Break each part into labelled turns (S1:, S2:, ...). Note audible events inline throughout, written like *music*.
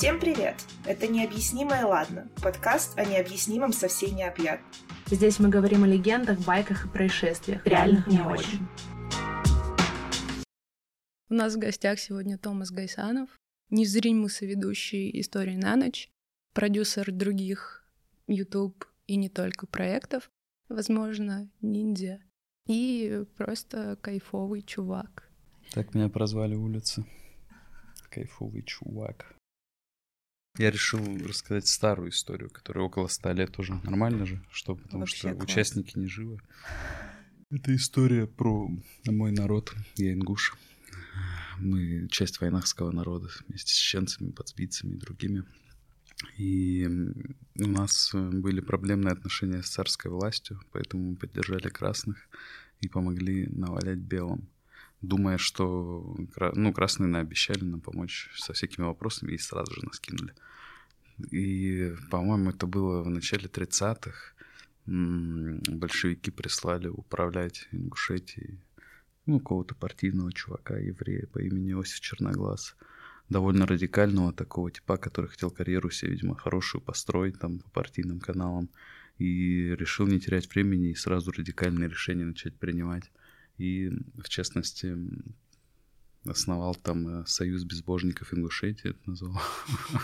S1: Всем привет! Это «Необъяснимое ладно» — подкаст о необъяснимом со всей необъятно.
S2: Здесь мы говорим о легендах, байках и происшествиях, реальных не очень.
S3: У нас в гостях сегодня Томас Гайсанов, незримый соведущий «Истории на ночь», продюсер других YouTube и не только проектов, возможно, ниндзя, и просто кайфовый чувак.
S4: Так меня прозвали улицы. Кайфовый чувак. Я решил рассказать старую историю, которая около ста лет уже. Нормально же? Что? Потому
S1: Вообще
S4: что
S1: класс.
S4: участники не живы. Это история про мой народ. Я ингуш. Мы часть войнахского народа вместе с чеченцами, подсбийцами и другими. И у нас э, были проблемные отношения с царской властью, поэтому мы поддержали красных и помогли навалять белым думая, что ну, красные наобещали нам помочь со всякими вопросами, и сразу же нас кинули. И, по-моему, это было в начале 30-х. М, Большевики прислали управлять Ингушетией ну, какого-то партийного чувака, еврея по имени Иосиф Черноглаз. Довольно радикального такого типа, который хотел карьеру себе, видимо, хорошую построить там по партийным каналам. И решил не терять времени и сразу радикальные решения начать принимать и, в частности, основал там э, Союз безбожников Ингушетии, это назвал.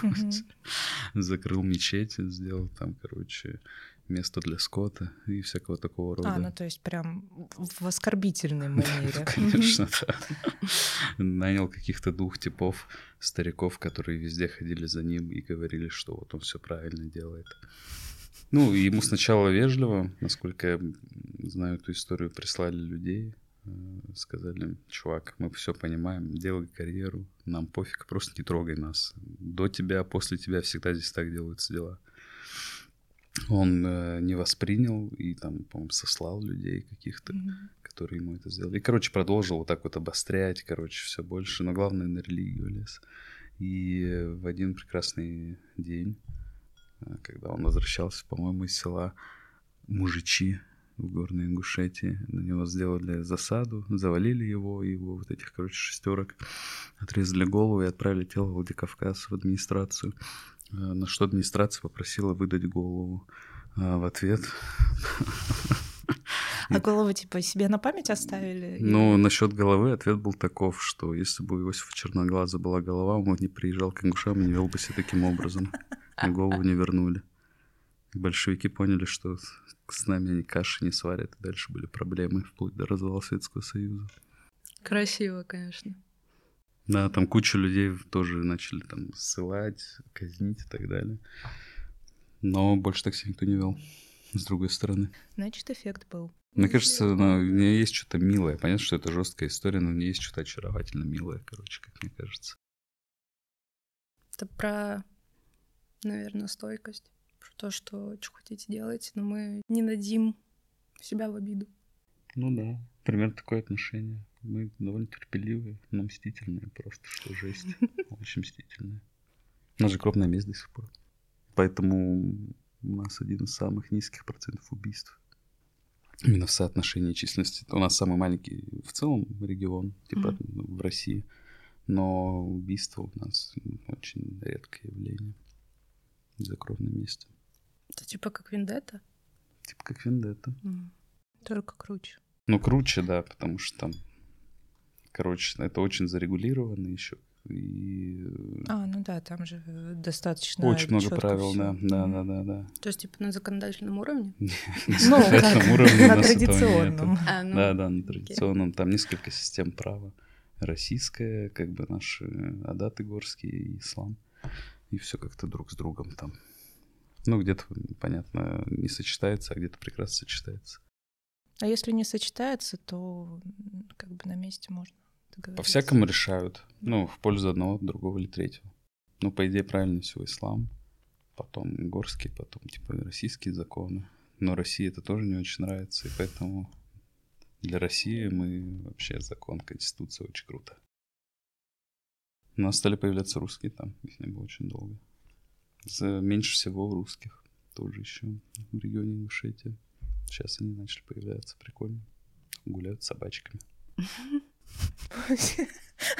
S4: *laughs* Закрыл мечеть, сделал там, короче, место для скота и всякого такого рода.
S1: А, ну то есть прям в оскорбительной *laughs* манере.
S4: Конечно, да. Нанял каких-то двух типов стариков, которые везде ходили за ним и говорили, что вот он все правильно делает. Ну, ему сначала вежливо, насколько я знаю эту историю, прислали людей, сказали, чувак, мы все понимаем, делай карьеру, нам пофиг, просто не трогай нас. До тебя, после тебя всегда здесь так делаются дела. Он э, не воспринял и там, по-моему, сослал людей каких-то, которые ему это сделали. И, короче, продолжил вот так вот обострять, короче, все больше, но главное на религию лез. И э, в один прекрасный день, э, когда он возвращался, по-моему, из села Мужичи в Горной Ингушетии, на него сделали засаду, завалили его, его вот этих, короче, шестерок, отрезали голову и отправили тело в Владикавказ в администрацию. Э, На что администрация попросила выдать голову. А в ответ *laughs*
S1: А голову типа себе на память оставили?
S4: Ну, насчет головы ответ был таков, что если бы у Иосифа Черноглаза была голова, он бы не приезжал к ингушам и не вел бы себя таким образом. *laughs* И голову не вернули. Большевики поняли, что с- с нами они каши не сварят, и дальше были проблемы, вплоть до развала Советского Союза.
S3: Красиво, конечно.
S4: Да, там кучу людей тоже начали там ссылать, казнить и так далее. Но больше так себя никто не вел, с другой стороны.
S1: Значит, эффект был.
S4: Мне кажется, ну, в ней есть что-то милое. Понятно, что это жесткая история, но в ней есть что-то очаровательно милое, короче, как мне кажется.
S3: Это про, наверное, стойкость. То, что что хотите делайте, но мы не дадим себя в обиду.
S4: Ну да, примерно такое отношение. Мы довольно терпеливые, но мстительные просто, что жесть. *laughs* Очень мстительные. У нас же крупная месть до сих пор. Поэтому у нас один из самых низких процентов убийств. Именно в соотношении численности. У нас самый маленький в целом регион, типа ну, в России. Но убийство у нас очень редкое явление. За кровной мести.
S3: Это типа как вендетта.
S4: Типа как вендетта.
S1: Только круче.
S4: Ну, круче, да, потому что там, короче, это очень зарегулировано еще. И э,
S1: А, ну да, там же э, достаточно
S4: очень много правил,
S1: всё.
S4: да, да, да, да, да.
S3: То есть типа на законодательном уровне? *laughs*
S1: Ну,
S4: На
S1: как
S4: этом уровне у
S1: на традиционном.
S3: А, ну,
S4: Да, да, на традиционном. Там несколько систем права. Российская, как бы наши адаты горские ислам. И все как-то друг с другом там. Ну, где-то, понятно, не сочетается, а где-то прекрасно сочетается.
S1: А если не сочетается, то как бы на месте можно.
S4: По-всякому решают. Ну, в пользу одного, другого или третьего. Ну, по идее, правильно всего ислам. Потом горские, потом, типа, российские законы. Но России это тоже не очень нравится, и поэтому для России мы вообще закон, конституция очень круто. У нас стали появляться русские там, их не было очень долго. Меньше всего русских тоже еще в регионе Ингушетия. Сейчас они начали появляться, прикольно. Гуляют с собачками. *laughs*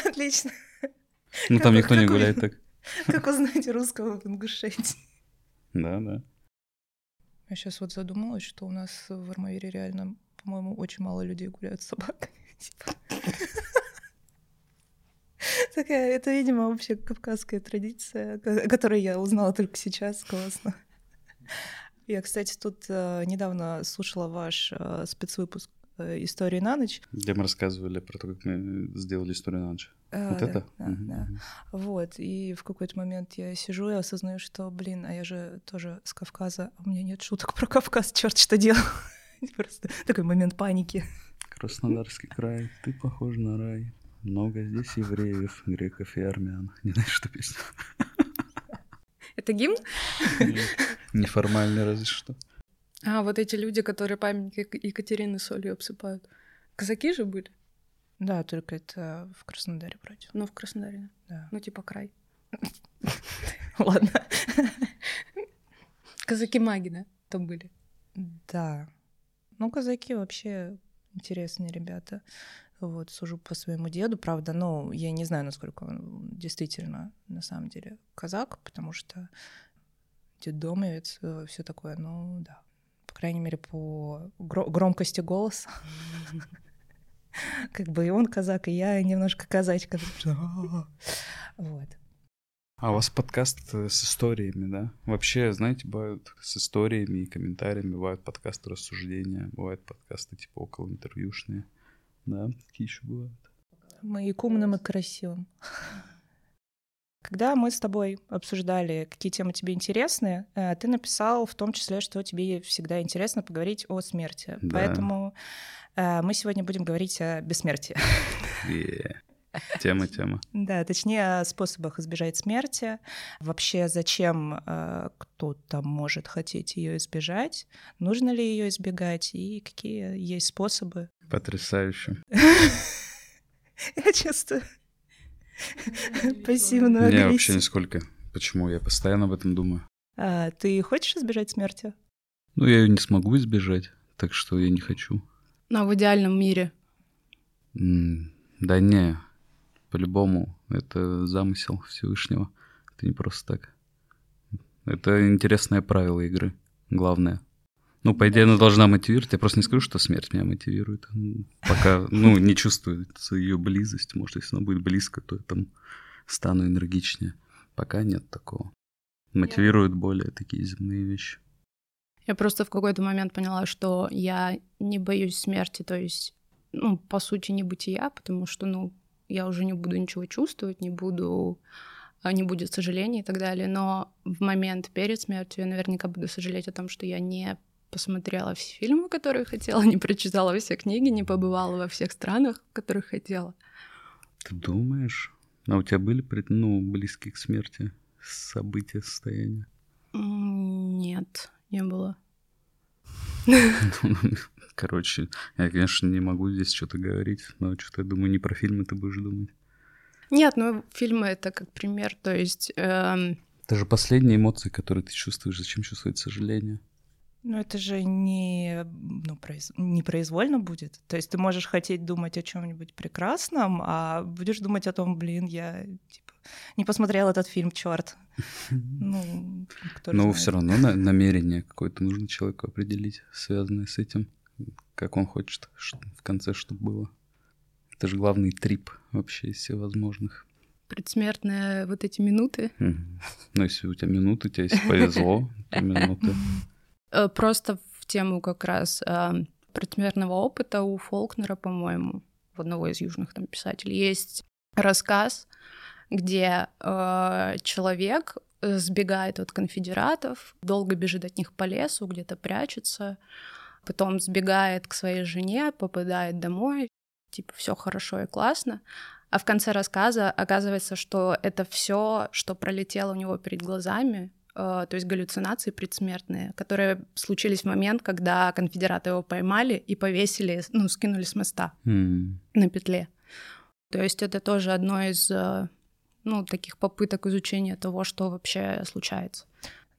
S1: Отлично.
S4: Ну, там никто не гуляет так. *laughs*
S1: Как узнать русского в Ингушетии?
S4: Да, да.
S1: Я сейчас вот задумалась, что у нас в Армавире реально, по-моему, очень мало людей гуляют с собаками. *laughs* Такая, это, видимо, вообще кавказская традиция, о которой я узнала только сейчас. Классно. Я, кстати, тут э, недавно слушала ваш э, спецвыпуск э, «Истории на ночь».
S4: Где мы рассказывали про то, как мы сделали «Историю на ночь».
S1: А,
S4: вот
S1: да,
S4: это?
S1: Да,
S4: Мгм,
S1: да. Вот, и в какой-то момент я сижу и осознаю, что, блин, а я же тоже с Кавказа, а у меня нет шуток про Кавказ, черт что делал. *laughs* Просто такой момент паники.
S4: Краснодарский край, ты похож на рай. Много здесь евреев, греков и армян. Не знаешь, что песня?
S3: Это гимн?
S4: Неформально разве что.
S3: А, вот эти люди, которые памятник Ек- Екатерины солью обсыпают. Казаки же были?
S1: Да, только это в Краснодаре вроде.
S3: Ну, в Краснодаре.
S1: Да.
S3: Ну, типа край. *laughs*
S1: Ладно.
S3: Казаки-маги, да, там были.
S1: Да. Ну, казаки вообще интересные ребята. Вот, сужу по своему деду, правда, ну, я не знаю, насколько он действительно на самом деле казак, потому что детдомовец, все такое, ну, да. По крайней мере, по гро- громкости голоса. Как бы и он казак, и я немножко казачка. Вот.
S4: А у вас подкаст э, с историями, да? Вообще, знаете, бывают с историями и комментариями, бывают подкасты рассуждения, бывают подкасты типа около интервьюшные. Да, такие еще бывают.
S1: Мы и красивым. Когда мы с тобой обсуждали, какие темы тебе интересны, э, ты написал в том числе, что тебе всегда интересно поговорить о смерти.
S4: Да.
S1: Поэтому э, мы сегодня будем говорить о бессмертии. *laughs*
S4: Е. *laughs* Тема, тема.
S1: Да, точнее о способах избежать смерти. Вообще, зачем э, кто-то может хотеть ее избежать? Нужно ли ее избегать? И какие есть способы?
S4: Потрясающе. *laughs*
S1: Я чувствую пассивную
S4: Не, вообще
S1: агрессию.
S4: нисколько. Почему? Я постоянно об этом думаю.
S1: А, ты хочешь избежать смерти?
S4: Ну, я ее не смогу избежать, так что я не хочу.
S3: Ну, а в идеальном мире.
S4: М, Да не, по-любому, это замысел Всевышнего. Это не просто так. Это интересное правило игры, главное. Ну, по идее, она должна мотивировать. Я просто не скажу, что смерть меня мотивирует. М, Пока, ну, не чувствуется ее близость. Может, если она будет близко, то я там стану энергичнее. Пока нет такого. Мотивируют более такие земные вещи.
S3: Я просто в какой-то момент поняла, что я не боюсь смерти, то есть, ну, по сути, не бытия, потому что, ну, я уже не буду ничего чувствовать, не буду, а, не будет сожалений и так далее. Но в момент перед смертью я наверняка буду сожалеть о том, что я не посмотрела все фильмы, которые хотела, *laughs* не прочитала все книги, не побывала во всех странах, в которых хотела.
S4: Ты думаешь? А у тебя были, ну, близкие к смерти события, состояния?
S3: Нет, не было. *laughs* *laughs*
S4: Короче, я, конечно, не могу здесь что-то говорить, но что-то я думаю, не про фильмы ты будешь думать.
S3: Нет, ну фильмы это как пример, то есть эм,
S4: Это же последние эмоции, которые ты чувствуешь. Зачем чувствовать сожаление?
S1: Ну, это же не, ну, произ- непроизвольно будет. То есть ты можешь хотеть думать о чем-нибудь прекрасном, а будешь думать о том, блин, я типа, не посмотрел этот фильм, черт. *laughs* Ну,
S4: Но все равно на- намерение какое-то нужно человеку определить, связанное с этим, как он хочет в конце, чтобы было. Это же главный трип вообще из всех возможных.
S3: предсмертные вот эти минуты.
S4: Ну, если у тебя минуты, тебе если повезло, то минуты.
S3: Э, Просто в тему как раз э, предсмертного опыта у Фолкнера, по-моему, у одного из южных там писателей, есть рассказ, где э, человек сбегает от конфедератов, долго бежит от них по лесу, где-то прячется, потом сбегает к своей жене, попадает домой, типа все хорошо и классно, а в конце рассказа оказывается, что это все, что пролетело у него перед глазами, э, то есть галлюцинации предсмертные, которые случились в момент, когда конфедераты его поймали и повесили, ну, скинули с моста
S4: М.
S3: на петле. То есть это тоже одно из, э, ну, таких попыток изучения того, что вообще случается.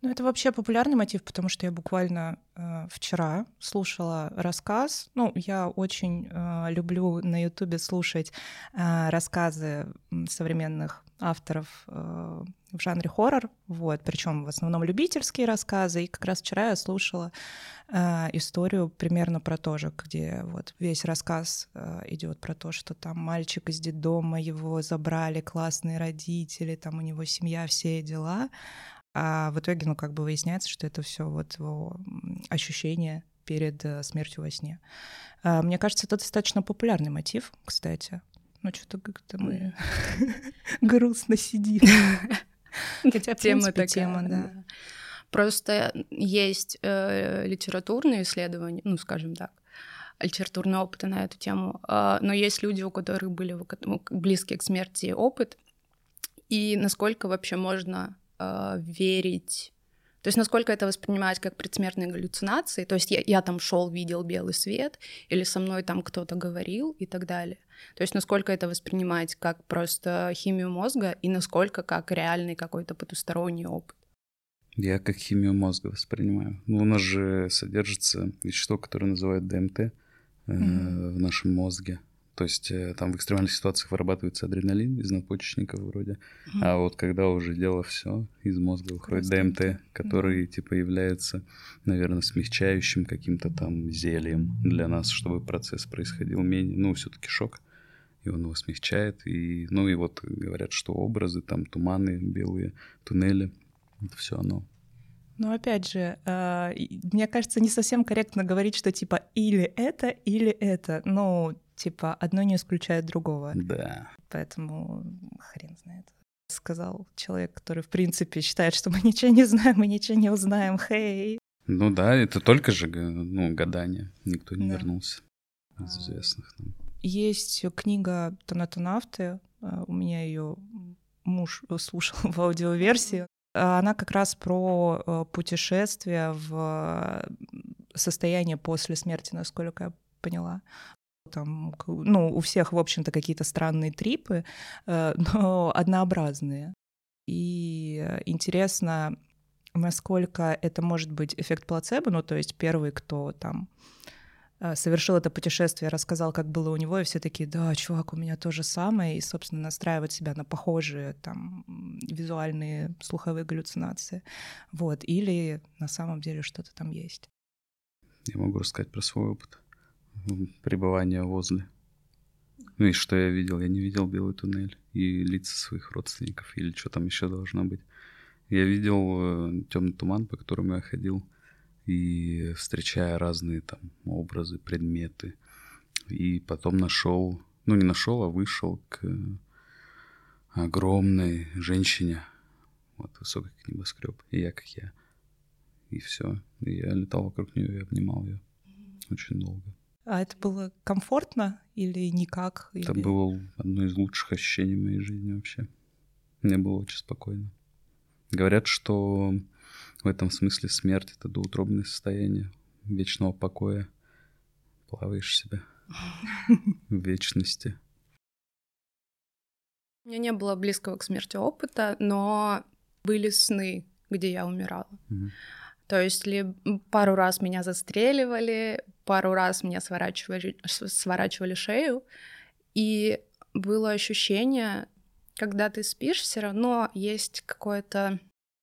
S1: Ну, это вообще популярный мотив, потому что я буквально э, вчера слушала рассказ. Ну, я очень э, люблю на Ютубе слушать э, рассказы современных авторов э, в жанре хоррор, вот, причем в основном любительские рассказы. И как раз вчера я слушала э, историю примерно про то же, где вот весь рассказ э, идет про то, что там мальчик из детдома, его забрали классные родители, там у него семья, все дела. А в итоге, ну, как бы выясняется, что это все вот его ощущение перед э, смертью во сне. А, мне кажется, это достаточно популярный мотив, кстати. Ну, что-то как-то мы *laughs* грустно сидим. *laughs*
S3: Хотя, тема такая, тема, да. Просто есть э, литературные исследования, ну, скажем так, литературные опыты на эту тему, э, но есть люди, у которых были близкие к смерти опыт, и насколько вообще можно э, верить то есть насколько это воспринимать как предсмертные галлюцинации, то есть я, я там шел, видел белый свет, или со мной там кто-то говорил и так далее. То есть насколько это воспринимать как просто химию мозга и насколько как реальный какой-то потусторонний опыт.
S4: Я как химию мозга воспринимаю. Ну, у нас же содержится вещество, которое называют ДМТ э, mm-hmm. в нашем мозге. То есть э, там в экстремальных ситуациях вырабатывается адреналин из надпочечников вроде. Mm-hmm. А вот когда уже дело все, из мозга выходит ДМТ, который mm-hmm. типа является, наверное, смягчающим каким-то там зельем для нас, чтобы процесс происходил менее, ну, все-таки шок. И он его смягчает. И, ну и вот говорят, что образы, там туманы, белые туннели, это все оно.
S1: Но опять же, э, мне кажется, не совсем корректно говорить, что типа или это, или это. Ну, типа одно не исключает другого.
S4: Да.
S1: Поэтому хрен знает. Сказал человек, который, в принципе, считает, что мы ничего не знаем, мы ничего не узнаем. Хей.
S4: Ну да, это только же ну, гадание. Никто не да. вернулся из известных нам.
S1: Есть книга «Тонатонавты». Э, у меня ее муж слушал в аудиоверсии. Она как раз про э, путешествие в состояние после смерти, насколько я поняла. Там, ну, у всех, в общем-то, какие-то странные трипы, э, но *laughs* однообразные. И интересно, насколько это может быть эффект плацебо, ну, то есть первый, кто там э, совершил это путешествие, рассказал, как было у него, и все такие, да, чувак, у меня то же самое, и, собственно, настраивать себя на похожие там визуальные слуховые галлюцинации. Вот. Или на самом деле что-то там есть.
S4: Я могу рассказать про свой опыт пребывания возле. Ну и что я видел? Я не видел белый туннель и лица своих родственников или что там еще должно быть. Я видел э, темный туман, по которому я ходил, и встречая разные там образы, предметы. И потом нашел, ну не нашел, а вышел к огромной женщине, вот высокий небоскреб, и я как я. И все. И я летал вокруг нее и обнимал ее очень долго.
S1: А это было комфортно или никак?
S4: Это
S1: или...
S4: было одно из лучших ощущений в моей жизни вообще. Мне было очень спокойно. Говорят, что в этом смысле смерть — это доутробное состояние вечного покоя. Плаваешь себя *laughs* в вечности.
S3: У меня не было близкого к смерти опыта, но были сны, где я умирала. Mm-hmm. То есть ли пару раз меня застреливали, пару раз мне сворачивали, сворачивали шею, и было ощущение, когда ты спишь, все равно есть какое-то,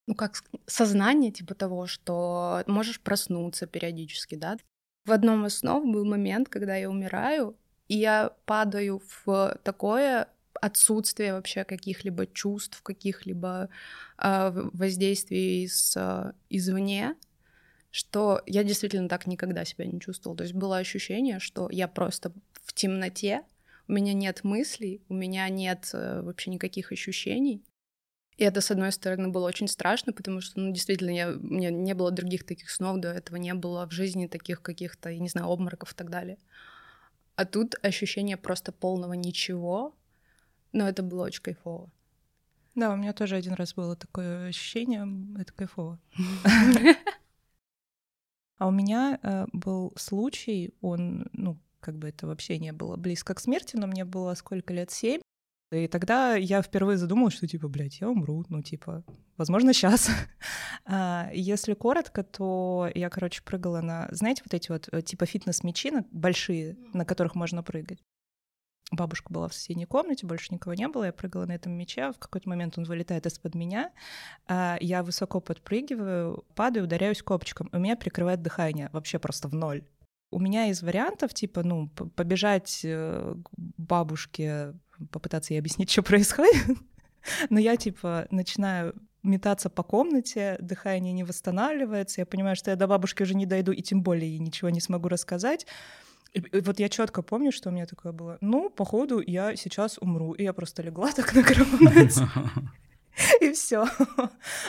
S3: ну как сознание типа того, что можешь проснуться периодически, да. В одном из снов был момент, когда я умираю, и я падаю в такое отсутствие вообще каких-либо чувств, каких-либо э, воздействий из, э, извне, что я действительно так никогда себя не чувствовала. То есть было ощущение, что я просто в темноте, у меня нет мыслей, у меня нет э, вообще никаких ощущений. И это, с одной стороны, было очень страшно, потому что, ну, действительно, я, у меня не было других таких снов до этого, не было в жизни таких каких-то, я не знаю, обмороков и так далее. А тут ощущение просто полного ничего, но это было очень кайфово.
S1: Да, у меня тоже один раз было такое ощущение, это кайфово. *laughs* А у меня э, был случай, он, ну, как бы это вообще не было близко к смерти, но мне было сколько лет, семь. И тогда я впервые задумалась, что типа, блядь, я умру, ну типа, возможно, сейчас. *laughs* а, если коротко, то я, короче, прыгала на, знаете, вот эти вот э, типа фитнес-мячи большие, на которых можно прыгать. Бабушка была в соседней комнате, больше никого не было. Я прыгала на этом мяче. В какой-то момент он вылетает из-под меня. А, я высоко подпрыгиваю, падаю, ударяюсь копчиком. У меня прикрывает дыхание вообще просто в ноль. У меня из вариантов, типа, ну, побежать э, к бабушке, попытаться ей объяснить, *laughs* что происходит. Но я, типа, начинаю метаться по комнате, дыхание не восстанавливается, я понимаю, что я до бабушки уже не дойду, и тем более ей ничего не смогу рассказать. Вот я четко помню, что у меня такое было. Ну, походу, я сейчас умру. И я просто легла *laughs* так на кровать. *laughs* И все.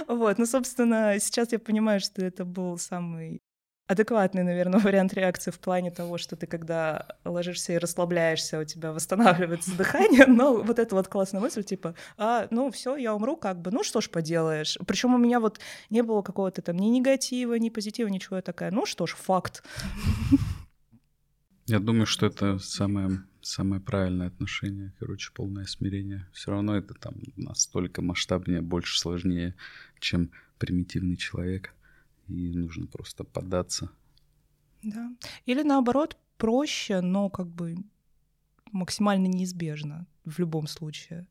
S1: Вот. Ну, собственно, сейчас я понимаю, что это был самый адекватный, наверное, *laughs* вариант реакции в плане того, что ты когда ложишься и расслабляешься, у тебя восстанавливается дыхание, но вот эта вот классная мысль, типа, а, ну все, я умру, как бы, ну что ж поделаешь. Причем у меня вот не было какого-то там ни негатива, ни позитива, ничего, я такая, ну что ж, факт.
S4: Я думаю, что это самое, самое правильное отношение, короче, полное смирение. Все равно это там настолько масштабнее, больше сложнее, чем примитивный человек. И нужно просто поддаться.
S1: Да. Или наоборот, проще, но как бы максимально неизбежно в любом случае.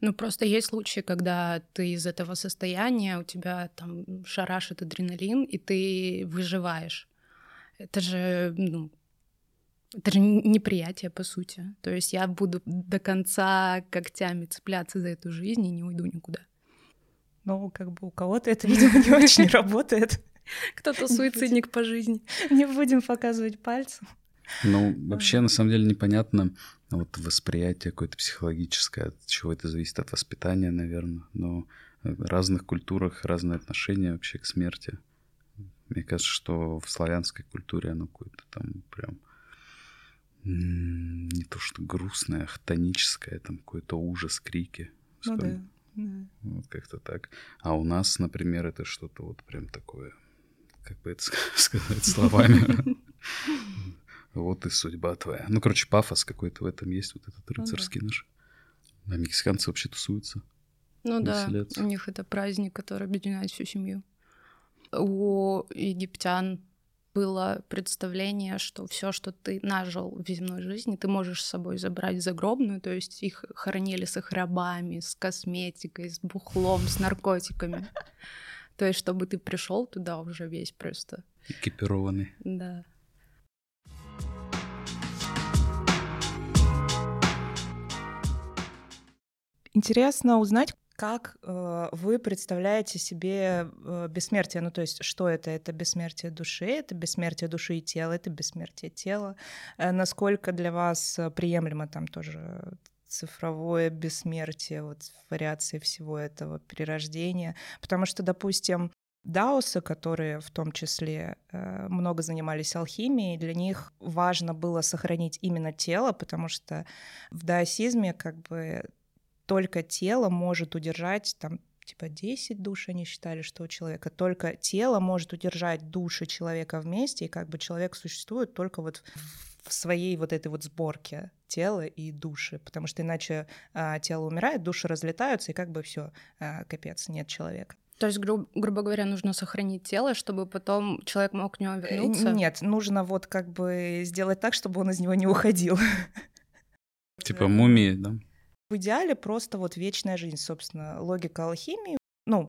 S3: Ну, просто есть случаи, когда ты из этого состояния, у тебя там шарашит адреналин, и ты выживаешь. Это же, ну, это же неприятие, по сути. То есть я буду до конца когтями цепляться за эту жизнь и не уйду никуда.
S1: Ну, как бы у кого-то это, видимо, не очень *laughs* работает.
S3: Кто-то суицидник по жизни.
S1: Не будем показывать пальцем.
S4: Ну, вообще, на самом деле, непонятно вот восприятие какое-то психологическое, от чего это зависит, от воспитания, наверное. Но в разных культурах разные отношения вообще к смерти. Мне кажется, что в славянской культуре оно какое-то там прям не то что грустное, а хтоническое, там какой-то ужас, крики.
S1: Ну да, да.
S4: Вот как-то так. А у нас, например, это что-то вот прям такое, как бы это *laughs* сказать словами. *laughs* Вот и судьба твоя. Ну, короче, пафос какой-то в этом есть, вот этот ну рыцарский наш. А мексиканцы вообще тусуются.
S3: Ну да, у них это праздник, который объединяет всю семью. У египтян было представление, что все, что ты нажил в земной жизни, ты можешь с собой забрать загробную, то есть их хоронили с их рабами, с косметикой, с бухлом, с наркотиками. То есть, чтобы ты пришел туда уже весь просто.
S4: Экипированный.
S3: Да.
S1: Интересно узнать, как э, вы представляете себе э, бессмертие? Ну, то есть, что это? Это бессмертие души, это бессмертие души и тела, это бессмертие тела. Э, насколько для вас э, приемлемо там тоже цифровое бессмертие, вот вариации всего этого перерождения? Потому что, допустим, даосы, которые в том числе э, много занимались алхимией, для них важно было сохранить именно тело, потому что в даосизме как бы только тело может удержать там типа 10 душ они считали, что у человека только тело может удержать души человека вместе, и как бы человек существует только вот в своей вот этой вот сборке тела и души, потому что иначе а, тело умирает, души разлетаются, и как бы все, а, капец, нет человека.
S3: То есть, гру- грубо говоря, нужно сохранить тело, чтобы потом человек мог к нему э, вернуться?
S1: Нет, нужно вот как бы сделать так, чтобы он из него не уходил.
S4: Типа мумии, да?
S1: В идеале просто вот вечная жизнь, собственно, логика алхимии. Ну,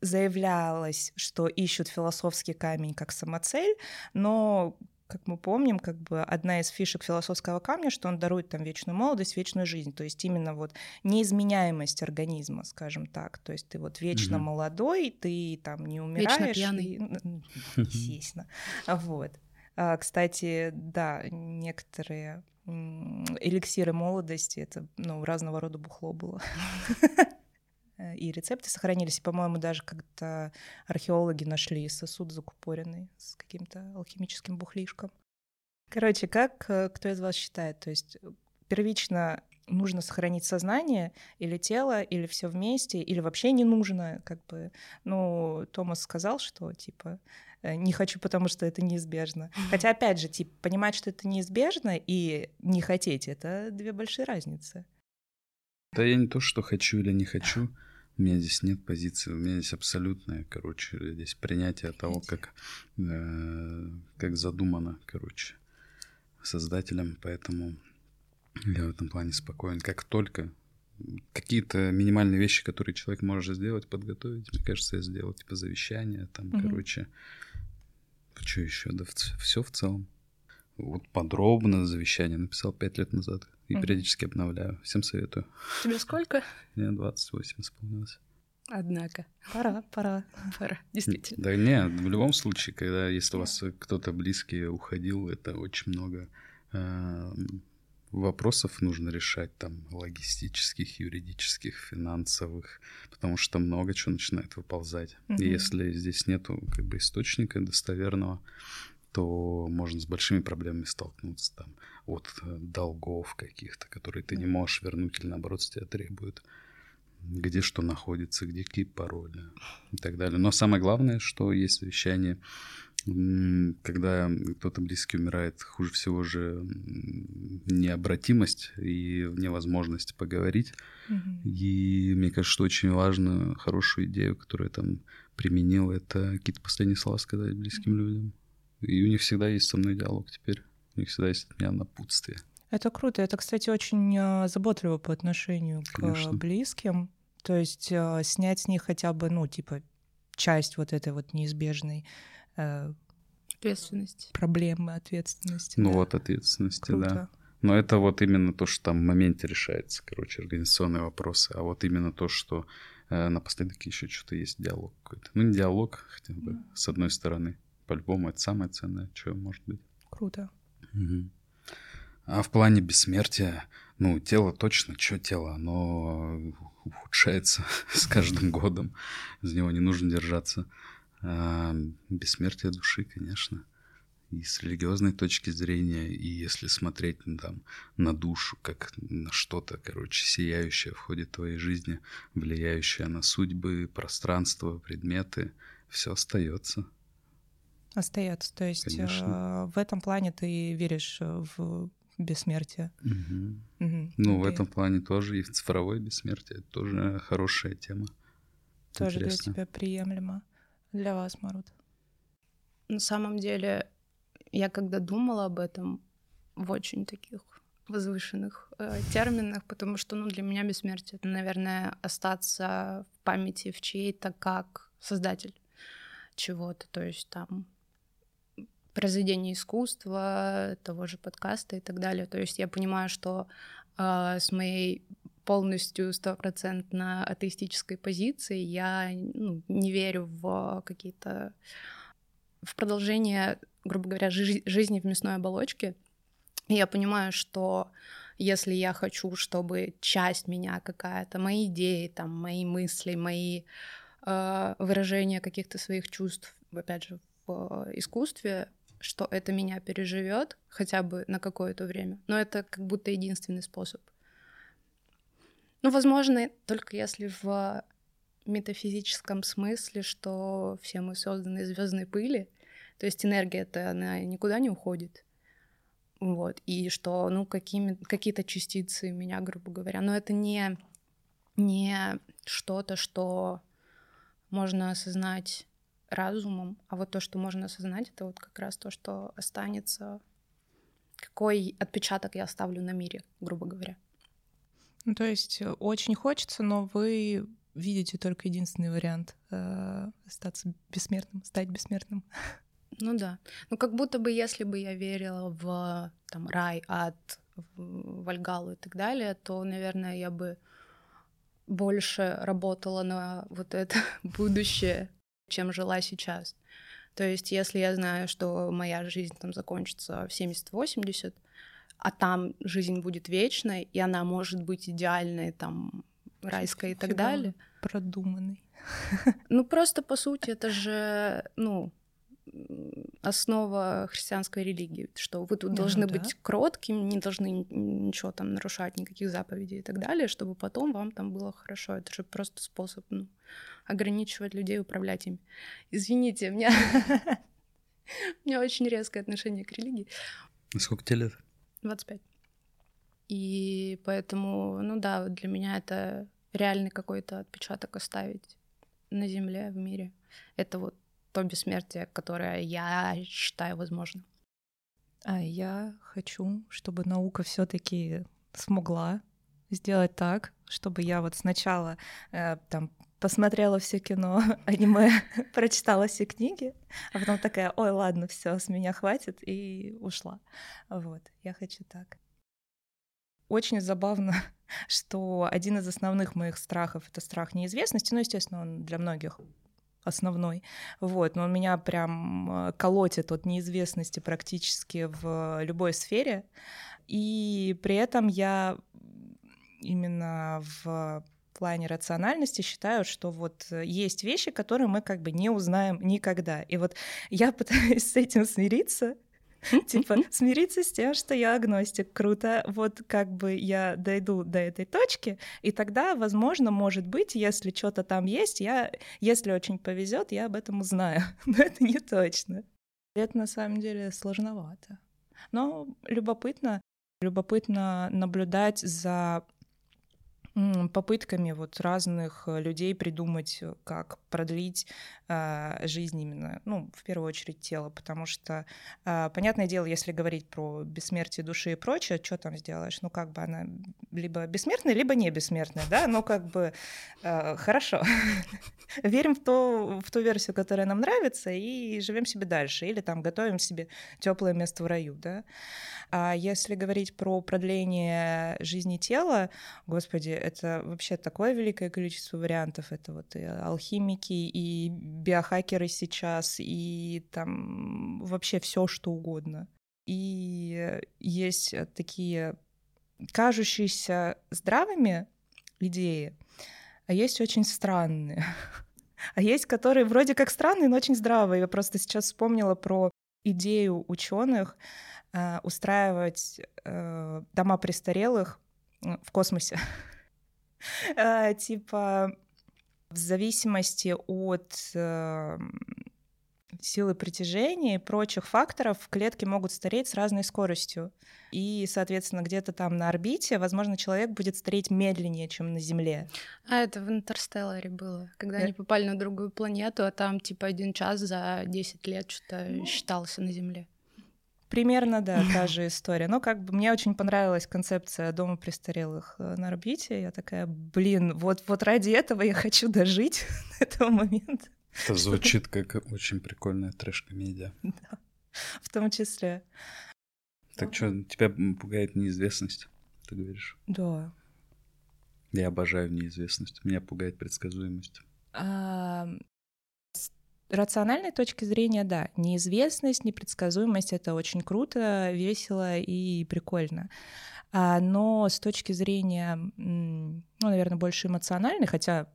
S1: заявлялось, что ищут философский камень как самоцель, но как мы помним, как бы одна из фишек философского камня, что он дарует там вечную молодость, вечную жизнь, то есть именно вот неизменяемость организма, скажем так, то есть ты вот вечно mm-hmm. молодой, ты там не умираешь.
S3: Вечно пьяный.
S1: И, *laughs* естественно. Вот. А, кстати, да, некоторые эликсиры молодости, это ну, разного рода бухло было. *laughs* И рецепты сохранились. И, по-моему, даже как-то археологи нашли сосуд закупоренный с каким-то алхимическим бухлишком. Короче, как э, кто из вас считает? То есть первично нужно сохранить сознание или тело, или все вместе, или вообще не нужно, как бы. Ну, Томас сказал, что типа Э, не хочу, потому что это неизбежно. Хотя, опять же, типа, понимать, что это неизбежно, и не хотеть — это две большие разницы.
S4: Да я не то, что хочу или не хочу. У меня здесь нет позиции, у меня здесь абсолютное, короче, здесь принятие того, как, э, как задумано, короче, создателем, поэтому я в этом плане спокоен. Как только какие-то минимальные вещи, которые человек может сделать, подготовить, мне кажется, я сделал, типа завещание, там, угу. короче, что еще, да, все в целом. Вот подробно завещание написал пять лет назад и угу. периодически обновляю. Всем советую.
S3: Тебе сколько?
S4: Мне 28 исполнилось.
S3: Однако.
S1: Пора, пора.
S3: Пора, действительно.
S4: Да не, в любом случае, когда если у вас кто-то близкий уходил, это очень много э, вопросов нужно решать, там, логистических, юридических, финансовых, потому что много чего начинает выползать. Mm-hmm. И если здесь нету как бы источника достоверного, то можно с большими проблемами столкнуться там от э, долгов каких-то, которые ты не можешь вернуть или наоборот с тебя требуют, где что находится, где какие пароли и так далее. Но самое главное, что есть завещание, когда кто-то близкий умирает, хуже всего же необратимость и невозможность поговорить. Mm-hmm. И мне кажется, что очень важно хорошую идею, которую я там применил, это какие-то последние слова сказать близким mm-hmm. людям. И у них всегда есть со мной диалог теперь. У них всегда есть от меня напутствие.
S1: Это круто. Это, кстати, очень а, заботливо по отношению Конечно. к близким. То есть а, снять с них хотя бы, ну, типа, часть вот этой вот неизбежной
S3: э, ответственности.
S1: Проблемы ответственности.
S4: Ну да. вот ответственности, Круто. да. Но это вот именно то, что там в моменте решается, короче, организационные вопросы, а вот именно то, что э, напоследок еще что-то есть диалог какой-то. Ну, не диалог, хотя бы, mm. с одной стороны. По-любому это самое ценное, что может быть.
S1: Круто.
S4: Угу. А в плане бессмертия, ну, тело точно, что тело, оно ухудшается *laughs* с каждым годом, за него не нужно держаться. А, бессмертие души, конечно. И с религиозной точки зрения, и если смотреть ну, там, на душу, как на что-то, короче, сияющее в ходе твоей жизни, влияющее на судьбы, пространство, предметы, все остается.
S1: Остается. То есть Конечно. в этом плане ты веришь в бессмертие.
S4: Угу. Угу. Ну, okay. в этом плане тоже и в цифровое бессмертие. Это тоже хорошая тема.
S1: Тоже Интересно. для тебя приемлемо. Для вас, Марут?
S3: На самом деле, я когда думала об этом в очень таких возвышенных э, терминах, потому что, ну, для меня бессмертие — это, наверное, остаться в памяти в чьей-то как создатель чего-то, то есть там произведение искусства, того же подкаста и так далее. То есть я понимаю, что э, с моей полностью стопроцентно атеистической позиции. Я ну, не верю в какие-то в продолжение, грубо говоря, жи- жизни в мясной оболочке. И я понимаю, что если я хочу, чтобы часть меня какая-то, мои идеи, там, мои мысли, мои э, выражения каких-то своих чувств, опять же, в искусстве, что это меня переживет хотя бы на какое-то время. Но это как будто единственный способ. Ну, возможно, только если в метафизическом смысле, что все мы созданы из звездной пыли, то есть энергия-то она никуда не уходит. Вот, и что, ну, какими, какие-то частицы меня, грубо говоря, но это не, не что-то, что можно осознать разумом, а вот то, что можно осознать, это вот как раз то, что останется, какой отпечаток я оставлю на мире, грубо говоря.
S1: Ну, то есть э, очень хочется, но вы видите только единственный вариант э, остаться бессмертным, стать бессмертным.
S3: Ну да. Ну как будто бы если бы я верила в там рай, ад, в Вальгалу и так далее, то, наверное, я бы больше работала на вот это *laughs* будущее, чем жила сейчас. То есть, если я знаю, что моя жизнь там закончится в 70-80, а там жизнь будет вечной, и она может быть идеальной, там, райской и так далее.
S1: Продуманный.
S3: Ну, просто, по сути, это же, ну, основа христианской религии, что вы тут ну, должны да. быть кротким, не должны ничего там нарушать, никаких заповедей и так далее, чтобы потом вам там было хорошо. Это же просто способ ну, ограничивать людей, управлять ими. Извините, у меня, *laughs* у меня очень резкое отношение к религии.
S4: Сколько тебе лет?
S3: 25. И поэтому, ну да, для меня это реальный какой-то отпечаток оставить на Земле, в мире. Это вот то бессмертие, которое я считаю возможным.
S1: А я хочу, чтобы наука все-таки смогла сделать так, чтобы я вот сначала э, там посмотрела все кино, *laughs* аниме, *laughs* прочитала все книги, а потом такая, ой, ладно, все, с меня хватит, и ушла. Вот, я хочу так. Очень забавно, *laughs* что один из основных моих страхов — это страх неизвестности, ну, естественно, он для многих основной. Вот, но меня прям э, колотит от неизвестности практически в любой сфере. И при этом я именно в плане рациональности считаю, что вот есть вещи, которые мы как бы не узнаем никогда. И вот я пытаюсь с этим смириться, *laughs* Типа *laughs* смириться с тем, что я агностик. Круто. Вот как бы я дойду до этой точки, и тогда, возможно, может быть, если что-то там есть, я, если очень повезет, я об этом узнаю. *laughs* Но это не точно. Это на самом деле сложновато. Но любопытно, любопытно наблюдать за попытками вот разных людей придумать, э, как продлить э, жизнь именно, ну, в первую очередь тело, потому что, э, понятное дело, если говорить про бессмертие души и прочее, что там сделаешь? Ну, как бы она либо бессмертная, либо не бессмертная, да, ну, как бы э, хорошо. *laughs* Верим в, то, в ту версию, которая нам нравится, и живем себе дальше, или там готовим себе теплое место в раю, да. А если говорить про продление жизни тела, господи, это вообще такое великое количество вариантов. Это вот и алхимики, и биохакеры сейчас, и там вообще все что угодно. И есть такие кажущиеся здравыми идеи, а есть очень странные. *laughs* А есть, которые вроде как странные, но очень здравые. Я просто сейчас вспомнила про идею ученых, Э, устраивать э, дома престарелых в космосе. *laughs* Э, типа в зависимости от силы притяжения и прочих факторов клетки могут стареть с разной скоростью. И, соответственно, где-то там на орбите, возможно, человек будет стареть медленнее, чем на Земле.
S3: А это в Интерстелларе было, когда да. они попали на другую планету, а там типа один час за 10 лет что-то ну, считался на Земле.
S1: Примерно, да, та же история. Но как бы мне очень понравилась концепция дома престарелых э, на орбите. Я такая, блин, вот, вот ради этого я хочу дожить *laughs* до этого момента.
S4: Это звучит как очень прикольная трэш-комедия. *laughs*
S1: Да, в том числе.
S4: Так что, тебя пугает неизвестность, ты говоришь?
S1: Да.
S4: Я обожаю неизвестность. Меня пугает предсказуемость.
S1: А, рациональной точки зрения, да, неизвестность, непредсказуемость — это очень круто, весело и прикольно. А, но с точки зрения, ну, наверное, больше эмоциональной, хотя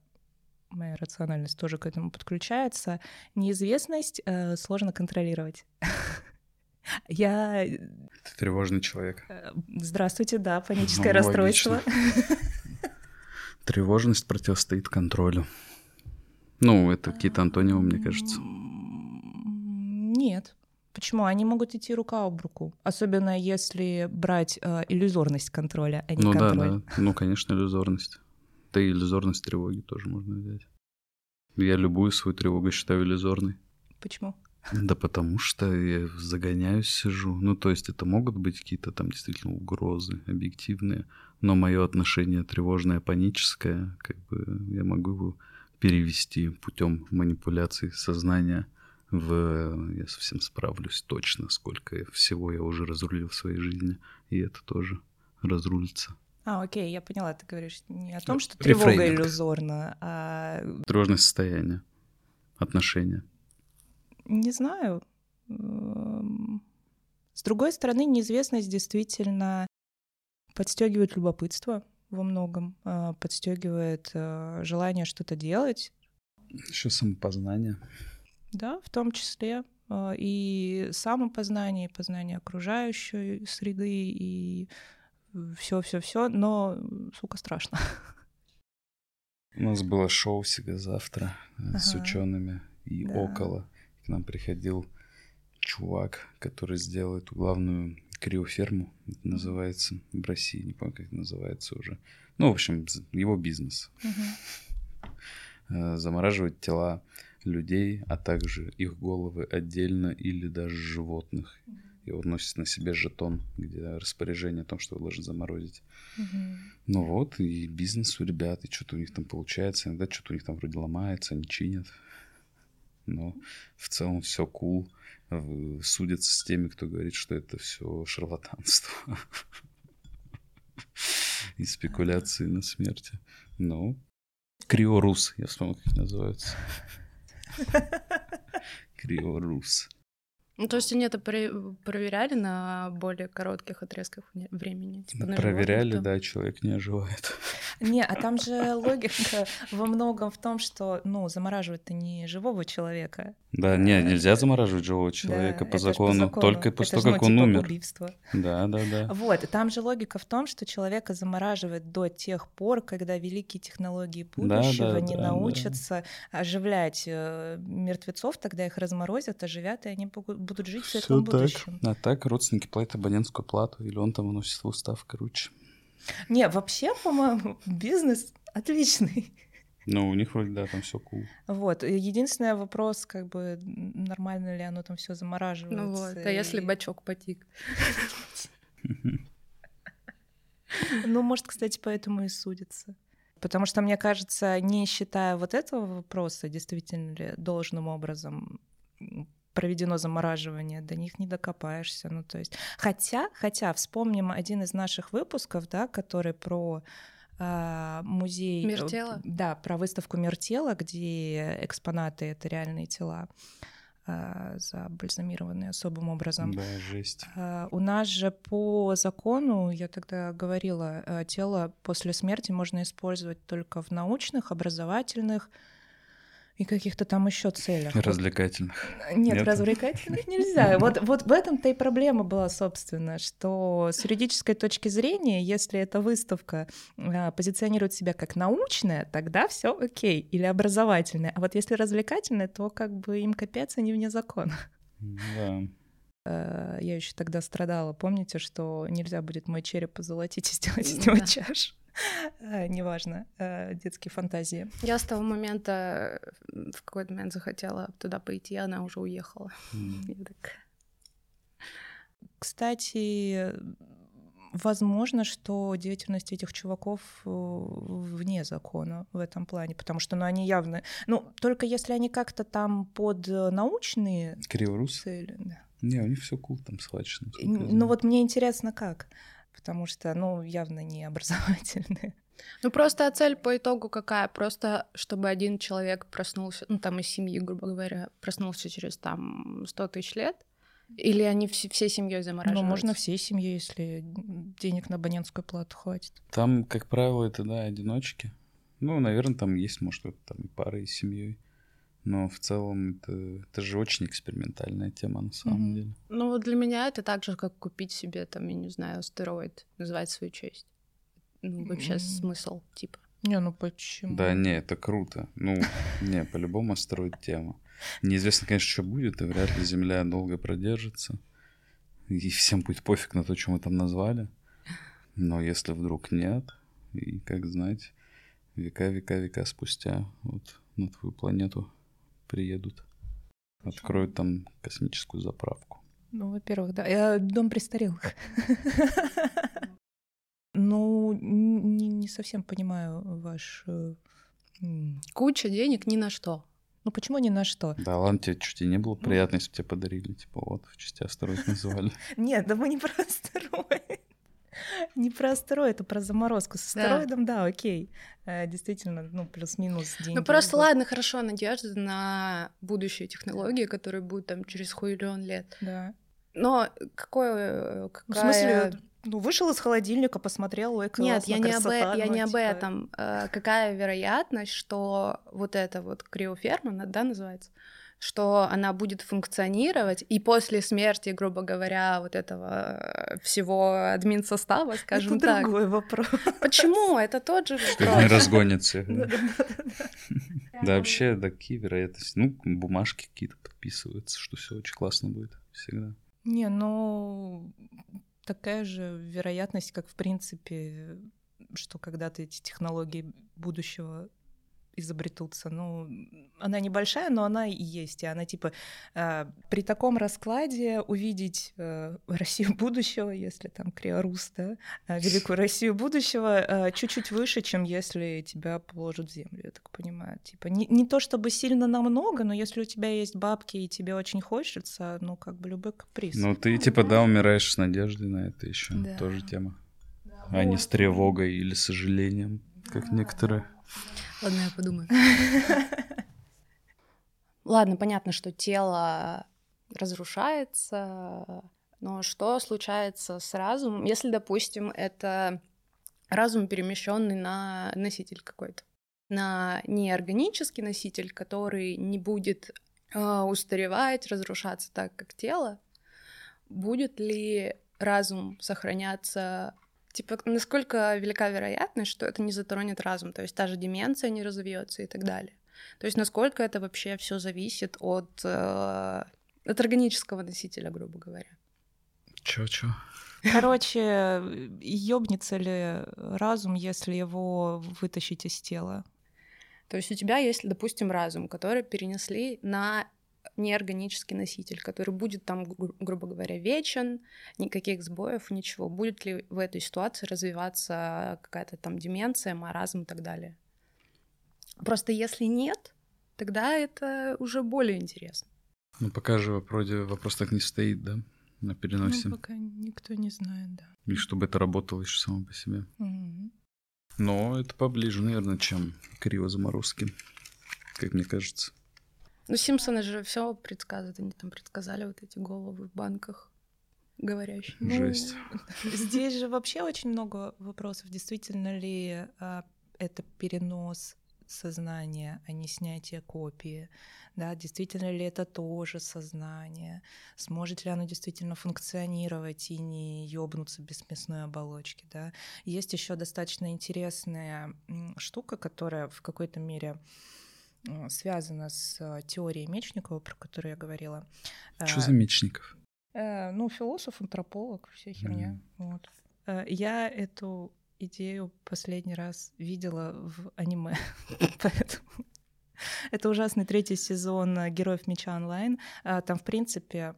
S1: моя рациональность тоже к этому подключается, неизвестность э, сложно контролировать. *laughs* Я...
S4: Ты тревожный человек. Э,
S1: здравствуйте, да, *laughs* паническое ну, расстройство. *laughs*
S4: Тревожность противостоит контролю. Ну, это какие-то антонимы, мне кажется.
S1: Нет. Почему? Они могут идти рука об руку. Особенно если брать э, иллюзорность контроля, а не
S4: ну,
S1: контроль.
S4: Ну да, да. Ну, конечно, иллюзорность. Да и иллюзорность тревоги тоже можно взять. Я любую свою тревогу считаю иллюзорной.
S1: Почему?
S4: Да потому что я загоняюсь, сижу. Ну, то есть это могут быть какие-то там действительно угрозы объективные, но мое отношение тревожное, паническое, как бы я могу его перевести путем манипуляции сознания в «я совсем справлюсь точно, сколько всего я уже разрулил в своей жизни, и это тоже разрулится».
S1: А, окей, я поняла, ты говоришь не о том, что тревога Рефрейнинг. иллюзорна, а...
S4: Тревожное состояние, отношения.
S1: Не знаю. С другой стороны, неизвестность действительно подстегивает любопытство, во многом, а, подстегивает а, желание что-то делать.
S4: Еще самопознание.
S1: Да, в том числе. А, и самопознание, и познание окружающей среды, и все-все-все, но, сука, страшно.
S4: У нас было шоу всегда завтра э, ага. с учеными и да. около. К нам приходил чувак, который сделал эту главную криоферму, это называется в России, не помню, как это называется уже. Ну, в общем, его бизнес. Э, замораживать тела людей, а также их головы отдельно или даже животных. И вот носит на себе жетон, где распоряжение о том, что вы должны заморозить. Ну вот, и бизнес у ребят, и что-то у них там получается. Иногда что-то у них там вроде ломается, они чинят. Но в целом все cool. Судятся с теми, кто говорит, что это все шарлатанство. И спекуляции на смерти. Ну, криорус, я вспомнил, как называется. *laughs* Криорус.
S3: Ну, то есть они это проверяли на более коротких отрезках времени?
S4: Типа проверяли, да, человек не оживает.
S1: Не, а там же логика во многом в том, что, ну, замораживать-то не живого человека.
S4: Да, не, нельзя замораживать живого человека да, по, закону, по закону, только после того, как он типа умер.
S1: Убийство.
S4: Да, да, да.
S1: Вот, и там же логика в том, что человека замораживают до тех пор, когда великие технологии будущего да, да, не да, научатся да. оживлять э, мертвецов, тогда их разморозят, оживят, и они будут жить в светлом
S4: так.
S1: будущем.
S4: А так родственники платят абонентскую плату, или он там выносит в устав, короче.
S1: Не, вообще, по-моему, *laughs* бизнес отличный.
S4: Ну, у них вроде, да, там все cool.
S1: Вот. Единственный вопрос, как бы, нормально ли оно там все замораживается.
S3: Ну вот, а если бачок потик? *laughs*
S1: Ну, может, кстати, поэтому и судится. Потому что, мне кажется, не считая вот этого вопроса, действительно ли должным образом проведено замораживание, до них не докопаешься. Ну, то есть, хотя, хотя, вспомним один из наших выпусков, да, который про э, музей...
S3: Мир тела?
S1: Да, про выставку Мир тела, где экспонаты — это реальные тела э, забальзамированные особым образом.
S4: Да, жесть.
S1: Э, у нас же по закону, я тогда говорила, э, тело после смерти можно использовать только в научных, образовательных, и каких-то там еще целях.
S4: Развлекательных.
S1: Нет, Нет, развлекательных *laughs* нельзя. Вот, вот в этом-то и проблема была, собственно, что с юридической точки зрения, если эта выставка а, позиционирует себя как научная, тогда все окей, или образовательная. А вот если развлекательная, то как бы им капец, они вне закона.
S4: Да.
S1: А, я еще тогда страдала. Помните, что нельзя будет мой череп позолотить и сделать из него да. чаш? Э, неважно, э, детские фантазии.
S3: Я с того момента в какой-то момент захотела туда пойти, она уже уехала.
S1: Кстати, возможно, что деятельность этих чуваков э, вне закона в этом плане, потому что ну, они явно... Ну, только если они как-то там под научные
S4: Криворус?
S1: цели... Да.
S4: Не, у них все кул там схвачено.
S1: Ну вот мне интересно, как потому что, ну, явно не образовательные.
S3: Ну, просто цель по итогу какая? Просто чтобы один человек проснулся, ну, там, из семьи, грубо говоря, проснулся через, там, 100 тысяч лет? Или они все, всей семьей замораживаются?
S1: Ну, можно всей семьей, если денег на абонентскую плату хватит.
S4: Там, как правило, это, да, одиночки. Ну, наверное, там есть, может, там и пара, и семьей. Но в целом это, это же очень экспериментальная тема на самом mm-hmm. деле.
S3: Ну вот для меня это так же, как купить себе там, я не знаю, астероид, называть свою честь. Ну вообще mm-hmm. смысл типа.
S1: Не, ну почему?
S4: Да, не, это круто. Ну, *laughs* не, по-любому астероид тема. Неизвестно, конечно, что будет, и вряд ли Земля долго продержится. И всем будет пофиг на то, что мы там назвали. Но если вдруг нет, и как знать, века, века, века спустя вот на твою планету приедут, откроют там космическую заправку.
S1: Ну, во-первых, да. Я дом престарелых. *laughs* Ну, не, не совсем понимаю ваш... Э,
S3: Куча денег ни на что.
S1: Ну почему ни на что?
S4: Да ладно, тебе чуть и не было приятно, если бы тебе подарили, типа вот, в части астероид *laughs* называли.
S1: Нет, да мы не про астероид. *laughs* Не про астероид, а про заморозку. С астероидом, да, да окей. Э, действительно, ну, плюс-минус деньги.
S3: Ну, просто ладно, хорошо, надежда на будущие технологии, которые будут там через хуйлион лет.
S1: Да.
S3: Но какое... Какая...
S1: Ну, в смысле, ну, вышел из холодильника, посмотрел, ой,
S3: Нет, я не, красота, об, я ну, не типа... об этом. Э, какая вероятность, что вот эта вот криоферма, да, называется, что она будет функционировать, и после смерти, грубо говоря, вот этого э, всего админ состава, скажем
S1: это
S3: так.
S1: другой вопрос.
S3: Почему? Это тот же вопрос.
S4: Что не разгонится. *laughs* Да, вообще, такие вероятности. Ну, бумажки какие-то подписываются, что все очень классно будет всегда.
S1: Не, ну такая же вероятность, как в принципе, что когда-то эти технологии будущего изобретутся. Ну, она небольшая, но она и есть. И она типа э, при таком раскладе увидеть э, *laughs* Россию будущего, если там Криорус, да, э, великую Россию будущего, э, чуть-чуть выше, чем если тебя положат в землю, я так понимаю. Типа не, не то чтобы сильно намного, но если у тебя есть бабки и тебе очень хочется, ну, как бы любой каприз.
S4: Ну, ты типа, да, умираешь с надеждой на это еще.
S1: Да.
S4: Тоже тема. А не с тревогой или сожалением, как некоторые.
S3: Ладно, я подумаю. *laughs* Ладно, понятно, что тело разрушается, но что случается с разумом, если, допустим, это разум, перемещенный на носитель какой-то, на неорганический носитель, который не будет э, устаревать, разрушаться так, как тело, будет ли разум сохраняться типа, насколько велика вероятность, что это не затронет разум, то есть та же деменция не разовьется и так далее. То есть насколько это вообще все зависит от, э, от органического носителя, грубо говоря.
S4: Чё-чё?
S1: Короче, ёбнется ли разум, если его вытащить из тела?
S3: То есть у тебя есть, допустим, разум, который перенесли на неорганический носитель, который будет там, гру- грубо говоря, вечен, никаких сбоев, ничего. Будет ли в этой ситуации развиваться какая-то там деменция, маразм и так далее? Просто если нет, тогда это уже более интересно.
S4: Ну, пока же вроде вопрос так не стоит, да, на переносе.
S1: Ну, пока никто не знает, да.
S4: И чтобы это работало еще само по себе.
S1: Мгм.
S4: Но это поближе, наверное, чем криво-заморозки, как мне кажется.
S3: Ну, Симпсоны же все предсказывают, они там предсказали вот эти головы в банках говорящие.
S1: Ну,
S4: Жесть.
S1: Здесь же вообще очень много вопросов. Действительно ли а, это перенос сознания, а не снятие копии? Да, действительно ли это тоже сознание? Сможет ли оно действительно функционировать и не ёбнуться без мясной оболочки? Да? Есть еще достаточно интересная штука, которая в какой-то мере м, связана с а, теорией Мечникова, про которую я говорила.
S4: Что
S1: А,
S4: за Мечников?
S1: Э, ну, философ, антрополог, вся херня. Вот. Э, Я эту идею последний раз видела в аниме, *laughs* поэтому это ужасный третий сезон э, Героев Меча онлайн. Там, в принципе,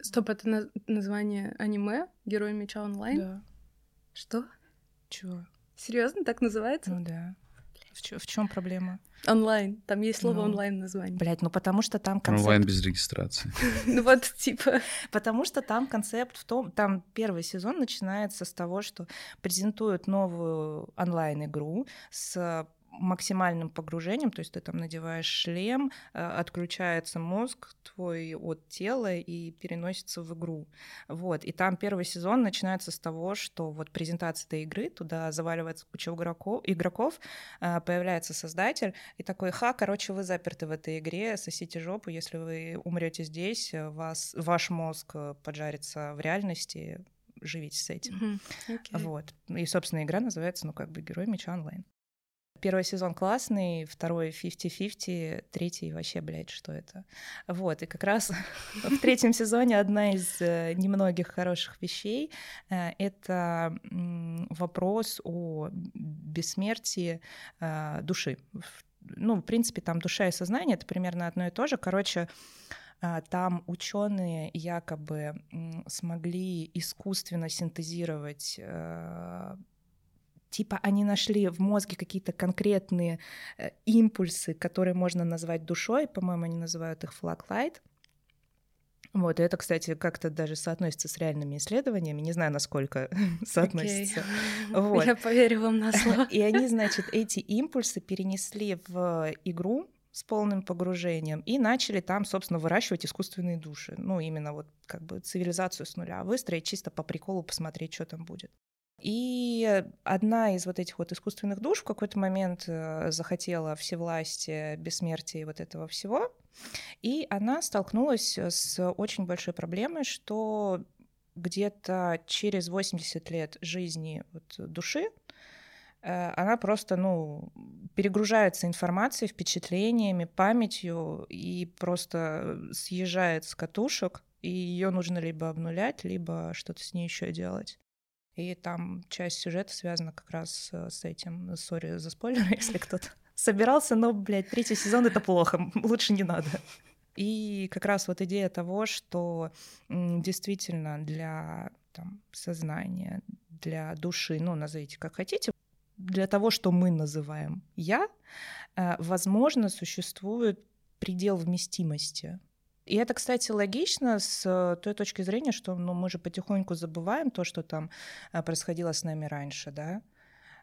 S3: Стоп, это на- название аниме Герой меча онлайн?
S1: да,
S3: Что?
S1: чё?
S3: Серьезно, так называется?
S1: Ну да. В чем проблема?
S3: Онлайн. Там есть слово
S1: Ну.
S3: онлайн название.
S1: Блять, ну потому что там концепт
S4: Онлайн без регистрации. *laughs*
S3: Ну вот, типа.
S1: Потому что там концепт в том, там первый сезон начинается с того, что презентуют новую онлайн-игру с максимальным погружением, то есть ты там надеваешь шлем, э, отключается мозг твой от тела и переносится в игру. Вот. И там первый сезон начинается с того, что вот презентация этой игры, туда заваливается куча игроков, игроков э, появляется создатель и такой, ха, короче, вы заперты в этой игре, сосите жопу, если вы умрете здесь, вас, ваш мозг э, поджарится в реальности, живите с этим.
S3: Окей.
S1: Вот. И, собственно, игра называется, ну, как бы «Герой меча онлайн». Первый сезон классный, второй 50-50, третий вообще, блядь, что это? Вот, и как раз *laughs* в третьем сезоне одна из э, немногих хороших вещей э, — это вопрос о бессмертии э, души. Ну, в принципе, там душа и сознание — это примерно одно и то же. Короче, там ученые якобы смогли искусственно синтезировать типа они нашли в мозге какие-то конкретные э, импульсы, которые можно назвать душой, по-моему, они называют их флаглайт. Вот, и это, кстати, как-то даже соотносится с реальными исследованиями. Не знаю, насколько *laughs* соотносится. Вот.
S3: Я поверю вам на слово. *laughs*
S1: И они, значит, эти импульсы перенесли в игру с полным погружением и начали там, собственно, выращивать искусственные души. Ну, именно вот как бы цивилизацию с нуля выстроить, чисто по приколу посмотреть, что там будет. И одна из вот этих вот искусственных душ в какой-то момент э, захотела всевластие, бессмертие и вот этого всего, и она столкнулась с очень большой проблемой, что где-то через 80 лет жизни вот души э, она просто, ну, перегружается информацией, впечатлениями, памятью и просто съезжает с катушек и ее нужно либо обнулять, либо что-то с ней еще делать. И там часть сюжета связана как раз с этим. Сори за спойлеры, *laughs* если кто-то собирался, но, блядь, третий сезон — это плохо, *laughs* лучше не надо. И как раз вот идея того, что действительно для там, сознания, для души, ну, назовите как хотите, для того, что мы называем «я», э, возможно, существует предел вместимости. И это, кстати, логично с той точки зрения, что ну, мы же потихоньку забываем то, что там э, происходило с нами раньше, да.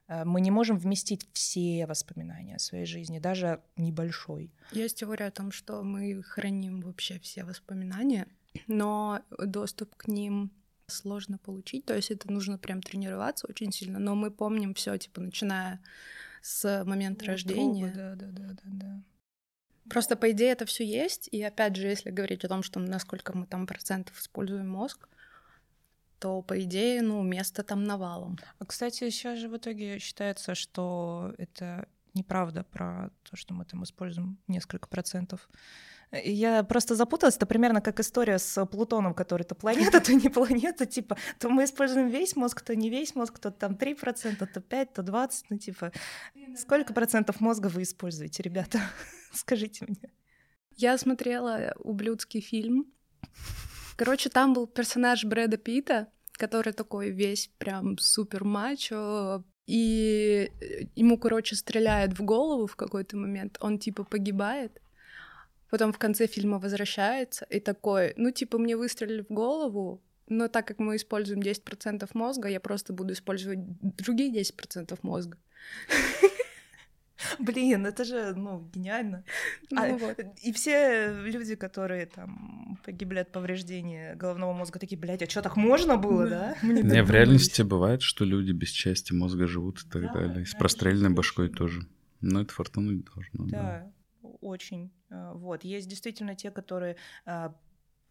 S1: Э, мы не можем вместить все воспоминания о своей жизни, даже небольшой.
S3: Есть теория о том, что мы храним вообще все воспоминания, но доступ к ним сложно получить, то есть это нужно прям тренироваться очень сильно, но мы помним все, типа, начиная с момента ну, рождения.
S1: Да, да, да, да, да.
S3: Просто по идее это все есть, и опять же, если говорить о том, что насколько мы там процентов используем мозг, то по идее, ну, место там навалом.
S1: А, кстати, сейчас же в итоге считается, что это неправда про то, что мы там используем несколько процентов я просто запуталась. Это примерно как история с Плутоном, который то планета, то не планета. Типа, то мы используем весь мозг, то не весь мозг, то там 3%, то 5%, то 20%. Ну, типа, сколько процентов мозга вы используете, ребята? *laughs* Скажите мне.
S3: Я смотрела ублюдский фильм. Короче, там был персонаж Брэда Питта, который такой весь прям супер мачо, и ему, короче, стреляют в голову в какой-то момент, он типа погибает, потом в конце фильма возвращается и такой, ну, типа, мне выстрелили в голову, но так как мы используем 10% мозга, я просто буду использовать другие 10% мозга. *laughs*
S1: Блин, это же, ну, гениально. Ну, а, вот. И все люди, которые там погибли от повреждения головного мозга, такие, блядь, а что, так можно было, да? *laughs*
S4: Не, в реальности бывает, что люди без части мозга живут и так далее. С простреленной башкой тоже. Но это фортануть должно.
S1: Да, очень. Э, вот. Есть действительно те, которые а,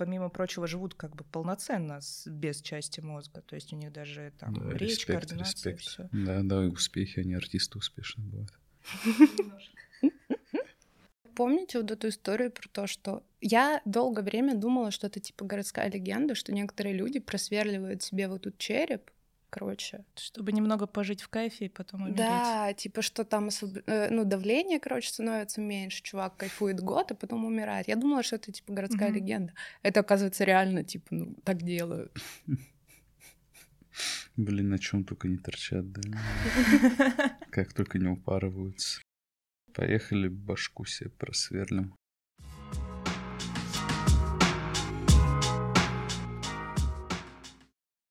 S1: помимо прочего, живут как бы полноценно, с, без части мозга. То есть у них даже там да, речь, респект, координация, респект. все.
S4: Да, да, и успехи, они артисты успешные бывают. *laughs*
S3: Помните вот эту историю про то, что я долгое время думала, что это типа городская легенда, что некоторые люди просверливают себе вот тут череп, короче.
S1: Чтобы немного пожить в кайфе и потом умереть.
S3: Да, типа что там э, ну, давление, короче, становится меньше, чувак кайфует год, а потом умирает. Я думала, что это типа городская mm-hmm. легенда. Это, оказывается, реально, типа, ну, так делают. *laughs*
S4: Блин, на чем только не торчат, да? *laughs* Как только не упарываются. Поехали, башку себе просверлим.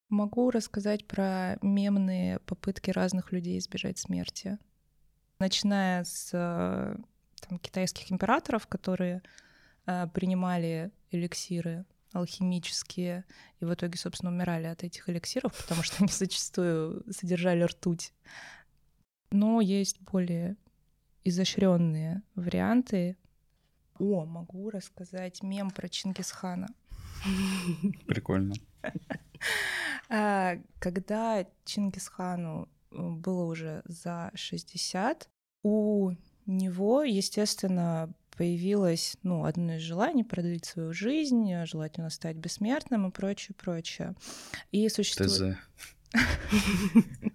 S1: Могу рассказать про мемные попытки разных людей избежать смерти. Начиная с э, там, китайских императоров, которые э, принимали эликсиры алхимические, и в итоге, собственно, умирали от этих эликсиров, потому что они зачастую содержали ртуть. Но есть более изощренные варианты. О, могу рассказать мем про Чингисхана.
S4: Прикольно.
S1: А, когда Чингисхану э, было уже за 60, у него, естественно, появилось ну, одно из желаний продлить свою жизнь, желательно стать бессмертным и прочее, прочее. И существует... *laughs*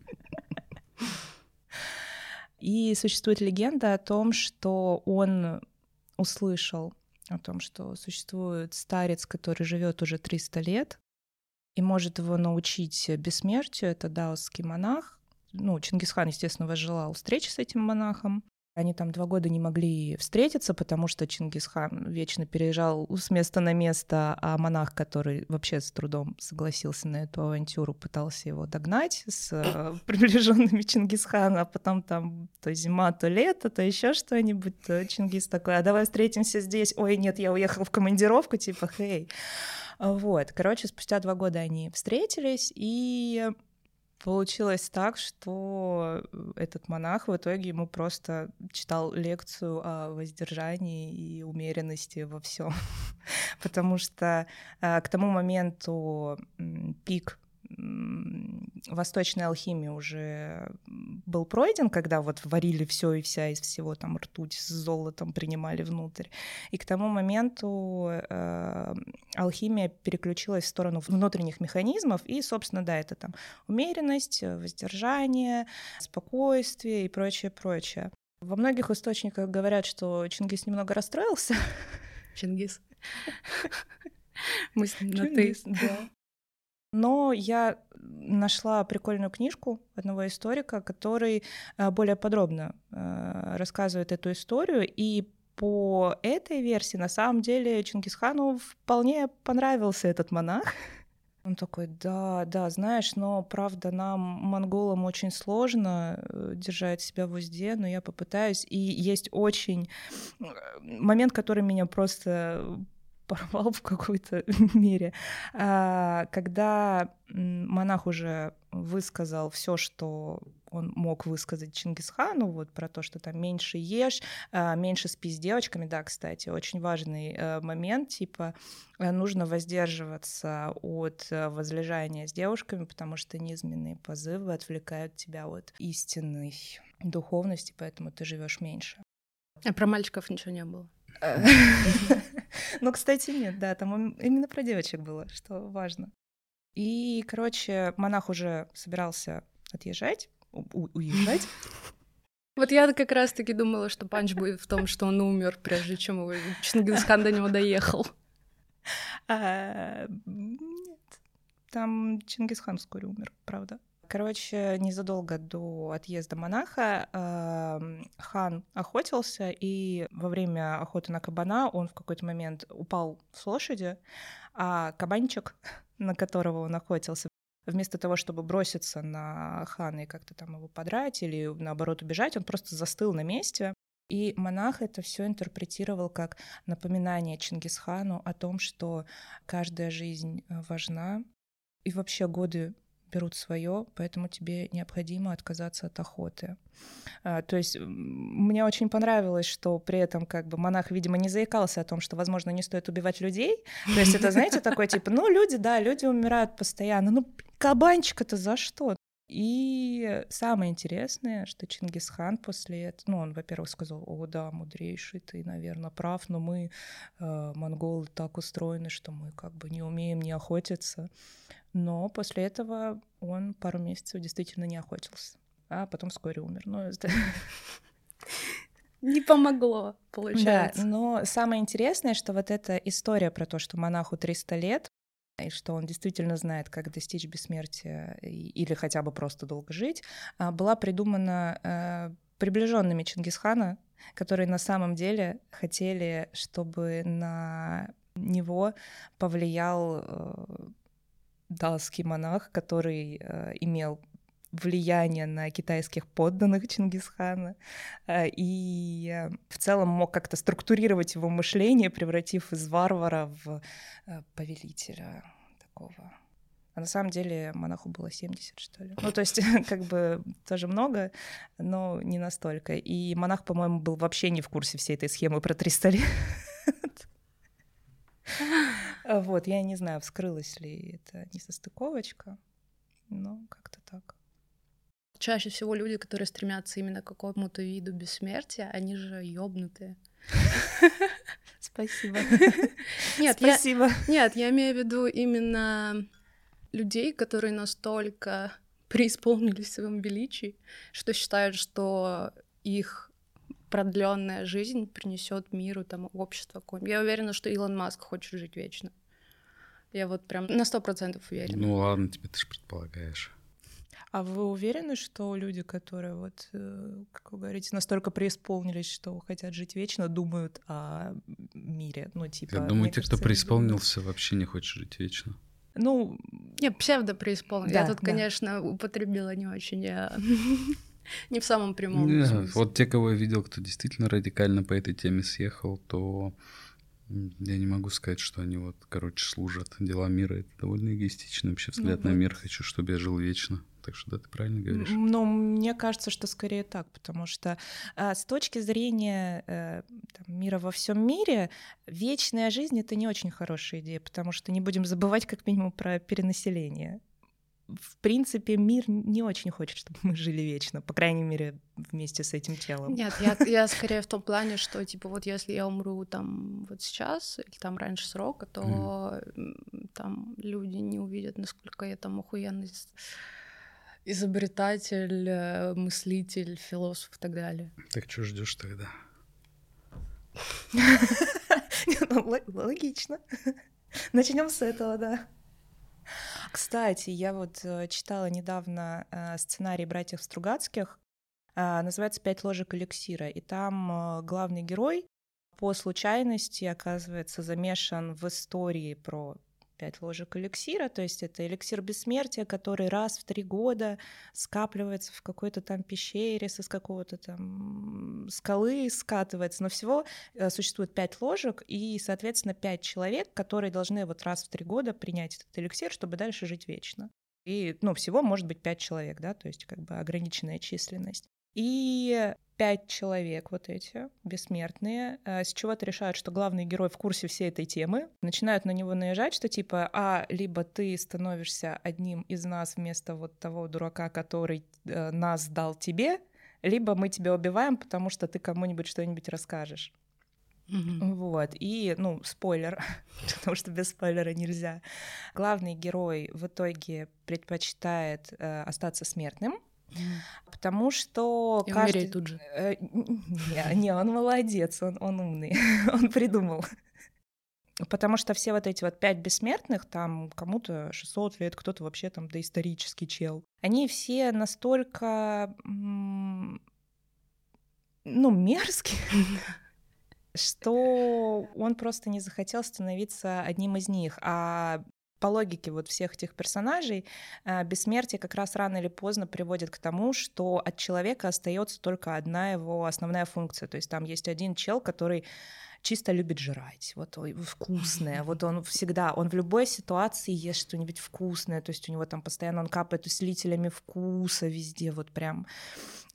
S1: И существует легенда о том, что он услышал о том, что существует старец, который живет уже 300 лет, и может его научить бессмертию. Это даосский монах. Ну, Чингисхан, естественно, возжелал встречи с этим монахом. Они там два года не могли встретиться, потому что Чингисхан вечно переезжал с места на место, а монах, который вообще с трудом согласился на эту авантюру, пытался его догнать с э, *coughs* приближенными Чингисхана, а потом там то зима, то лето, то еще что-нибудь. То Чингис такой, а давай встретимся здесь. Ой, нет, я уехал в командировку, типа, хей. Вот, короче, спустя два года они встретились, и получилось так, что этот монах в итоге ему просто читал лекцию о воздержании и умеренности во всем, *laughs* потому что а, к тому моменту пик восточной алхимии уже был пройден, когда вот варили все и вся из всего там ртуть с золотом принимали внутрь. И к тому моменту э, алхимия переключилась в сторону внутренних механизмов, и, собственно, да, это там умеренность, воздержание, спокойствие и прочее, прочее. Во многих источниках говорят, что Чингис немного расстроился.
S3: Чингис. Мы с ним на «ты».
S1: Да. Но я нашла прикольную книжку одного историка, который э, более подробно э, рассказывает эту историю. И по этой версии, на самом деле, Чингисхану вполне понравился этот монах. *laughs* Он такой, да, да, знаешь, но правда нам, монголам, очень сложно э, держать себя в узде, но я попытаюсь. И есть очень момент, который меня просто порвал в какой-то *laughs* мере. А, когда монах уже высказал все, что он мог высказать Чингисхану, вот про то, что там меньше ешь, а, меньше спи с девочками, да, кстати, очень важный э, момент, типа э, нужно воздерживаться от э, возлежания с девушками, потому что низменные позывы отвлекают тебя от истинной духовности, поэтому ты живешь меньше.
S3: А про мальчиков ничего не было? *laughs*
S1: Ну, кстати, нет, да, там именно про девочек было, что важно. И, короче, монах уже собирался отъезжать, уезжать.
S3: Вот я как раз-таки думала, что панч будет в том, что он умер, прежде чем его Чингисхан до него доехал.
S1: А, нет, там Чингисхан вскоре умер, правда. Короче, незадолго до отъезда монаха э, хан охотился, и во время охоты на кабана он в какой-то момент упал с лошади, а кабанчик, *laughs* на которого он охотился, вместо того, чтобы броситься на хана и как-то там его подрать или наоборот убежать, он просто застыл на месте. И монах это все интерпретировал как напоминание Чингисхану о том, что каждая жизнь важна, и вообще годы берут свое, поэтому тебе необходимо отказаться от охоты. А, то есть мне очень понравилось, что при этом как бы монах, видимо, не заикался о том, что, возможно, не стоит убивать людей. То есть это, знаете, такой типа, ну, люди, да, люди умирают постоянно. Ну, кабанчика-то за что? И самое интересное, что Чингисхан после этого, ну, он, во-первых, сказал, о, да, мудрейший, ты, наверное, прав, но мы, э, монголы, так устроены, что мы как бы не умеем не охотиться. Но после этого он пару месяцев действительно не охотился, а потом вскоре умер. Ну. *laughs*
S3: Не помогло, получается.
S1: Да, но самое интересное, что вот эта история про то, что монаху 300 лет, и что он действительно знает, как достичь бессмертия или хотя бы просто долго жить, а, была придумана э, приближенными Чингисхана, которые на самом деле хотели, чтобы на него повлиял даосский монах, который э, имел влияние на китайских подданных Чингисхана э, и э, в целом мог как-то структурировать его мышление, превратив из варвара в повелителя такого. А на самом деле монаху было 70, что ли. Ну, то есть, *laughs* как бы тоже много, но не настолько. И монах, по-моему, был вообще не в курсе всей этой схемы про 300 лет. Вот, я не знаю, вскрылась ли это несостыковочка, но как-то так.
S3: Чаще всего люди, которые стремятся именно к какому-то виду бессмертия, они же ёбнутые. *laughs*
S1: Спасибо. *laughs*
S3: Нет, Спасибо. Я, нет, я имею в виду именно людей, которые настолько преисполнились в своем величии, что считают, что их продленная жизнь принесет миру, там, общество какое Я уверена, что Илон Маск хочет жить вечно. Я вот прям на сто процентов уверена.
S4: Ну ладно, тебе ты же предполагаешь.
S1: А вы уверены, что люди, которые вот, э, как вы говорите, настолько преисполнились, что хотят жить вечно, думают о мире? Ну, типа.
S4: Я думаю, те, кто преисполнился, вообще не хочет жить вечно.
S1: Ну.
S3: Не, псевдо преисполнился. Да, Я тут, да. конечно, употребила не очень. Я... *laughs* Не в самом прямом
S4: Нет, смысле. Вот те, кого я видел, кто действительно радикально по этой теме съехал, то я не могу сказать, что они вот, короче, служат дела мира. Это довольно эгоистичный вообще взгляд ну, на мир. Хочу, чтобы я жил вечно. Так что да, ты правильно говоришь.
S1: Ну, мне кажется, что скорее так, потому что а, с точки зрения а, там, мира во всем мире, вечная жизнь это не очень хорошая идея, потому что не будем забывать как минимум про перенаселение. В принципе, мир не очень хочет, чтобы мы жили вечно, по крайней мере, вместе с этим телом.
S3: Нет, я, я скорее в том плане, что, типа, вот если я умру там вот сейчас или там раньше срока, то mm. там люди не увидят, насколько я там охуенный изобретатель, э, мыслитель, философ и так далее.
S4: Так что ждешь тогда? *laughs*
S1: Ну, логично. Начнем с этого, да. Кстати, я вот э, читала недавно э, сценарий братьев Стругацких, э, называется «Пять ложек эликсира», и там главный герой по случайности оказывается замешан в истории про пять ложек эликсира, то есть это эликсир бессмертия, который раз в три года скапливается в какой-то там пещере, с какого-то там скалы скатывается, но всего э, существует пять ложек, и, соответственно, пять человек, которые должны вот раз в три года принять этот эликсир, чтобы дальше жить вечно. И, ну, всего может быть пять человек, да, то есть как бы ограниченная численность. И пять человек вот эти, бессмертные, э, с чего-то решают, что главный герой в курсе всей этой темы, начинают на него наезжать, что типа, а, либо ты становишься одним из нас вместо вот того дурака, который э, нас дал тебе, либо мы тебя убиваем, потому что ты кому-нибудь что-нибудь расскажешь. Mm-hmm. Вот, и, ну, спойлер, *laughs* потому что без спойлера нельзя. Главный герой в итоге предпочитает э, остаться смертным, Потому что
S3: И каждый... тут же.
S1: Э, не, не, он молодец, он, он умный, *laughs* он придумал. Потому что все вот эти вот пять бессмертных, там кому-то 600 лет, кто-то вообще там доисторический чел, они все настолько, ну, мерзкие, *laughs* что он просто не захотел становиться одним из них. А по логике вот всех этих персонажей, э, бессмертие как раз рано или поздно приводит к тому, что от человека остается только одна его основная функция. То есть там есть один чел, который чисто любит жрать, вот вкусное, вот он всегда, он в любой ситуации ест что-нибудь вкусное, то есть у него там постоянно он капает усилителями вкуса везде, вот прям,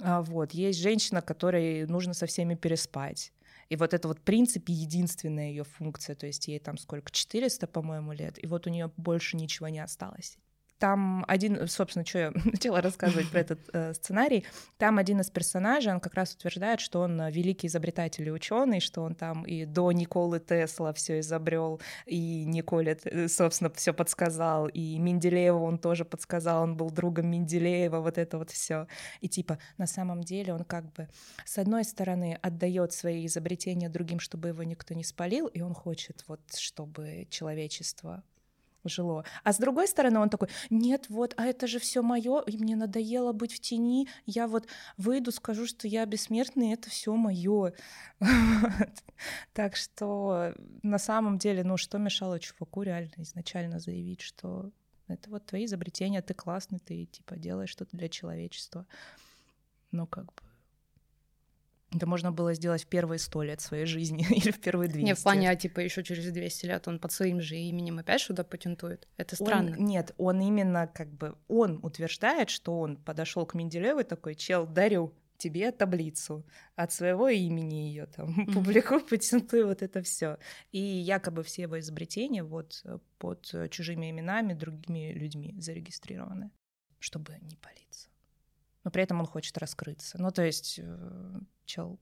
S1: а, вот. Есть женщина, которой нужно со всеми переспать, и вот это вот, в принципе, единственная ее функция, то есть ей там сколько, 400, по-моему, лет, и вот у нее больше ничего не осталось. Там один, собственно, что я *laughs* начала рассказывать про этот э, сценарий, там один из персонажей, он как раз утверждает, что он э, великий изобретатель и ученый, что он там и до Николы Тесла все изобрел, и Николе, э, собственно, все подсказал, и Менделееву он тоже подсказал, он был другом Менделеева, вот это вот все. И типа на самом деле он как бы с одной стороны отдает свои изобретения другим, чтобы его никто не спалил, и он хочет вот, чтобы человечество жило. А с другой стороны, он такой, нет, вот, а это же все мое, и мне надоело быть в тени, я вот выйду, скажу, что я бессмертный, это все мое. *laughs* Так что на самом деле, ну что мешало чуваку реально изначально заявить, что это вот твои изобретения, ты классный, ты типа делаешь что-то для человечества. Ну как бы это можно было сделать в первые сто лет своей жизни *laughs* или в первые 200.
S3: Не, в плане, а типа еще через 200 лет он под своим же именем опять что-то патентует. Это странно.
S1: Он, нет, он именно как бы, он утверждает, что он подошел к Менделееву такой, чел, дарю тебе таблицу от своего имени ее там *laughs* mm-hmm. публикую, патентую вот это все. И якобы все его изобретения вот под чужими именами другими людьми зарегистрированы, чтобы не палиться но при этом он хочет раскрыться. Ну, то есть, э, чел,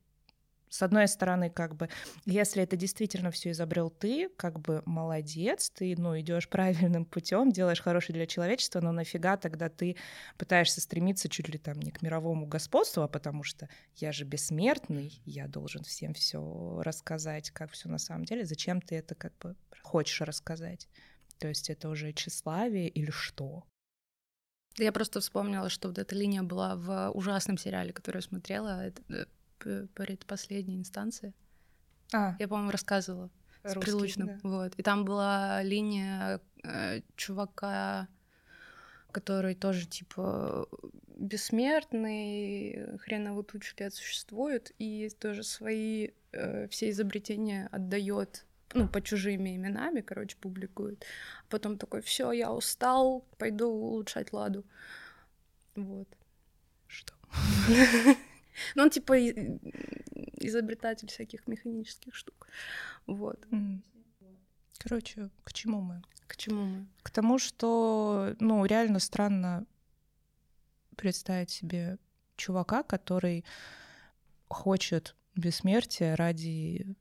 S1: с одной стороны, как бы, если это действительно все изобрел ты, как бы молодец, ты, ну, идешь *laughs* правильным путем, делаешь хорошее для человечества, но нафига тогда ты пытаешься стремиться чуть ли там не к мировому господству, а потому что я же бессмертный, я должен всем все рассказать, как все на самом деле. Зачем ты это как бы хочешь рассказать? То есть это уже тщеславие или что?
S3: Я просто вспомнила, что вот эта линия была в ужасном сериале, который я смотрела, э, предпоследней инстанции. А. Я, по-моему, рассказывала Русский, с Прилучным. Да. Вот. И там была линия э, чувака, который тоже, типа, бессмертный, хреново тучу лет существует, и тоже свои э, все изобретения отдает ну, по чужими именами, короче, публикует. Потом такой, все, я устал, пойду улучшать ладу. Вот.
S1: Что? *laughs*
S3: Ну, он типа изобретатель всяких механических штук. Вот.
S1: Короче, к чему мы?
S3: К чему мы?
S1: К тому, что, ну, реально странно представить себе чувака, который хочет бессмертия ради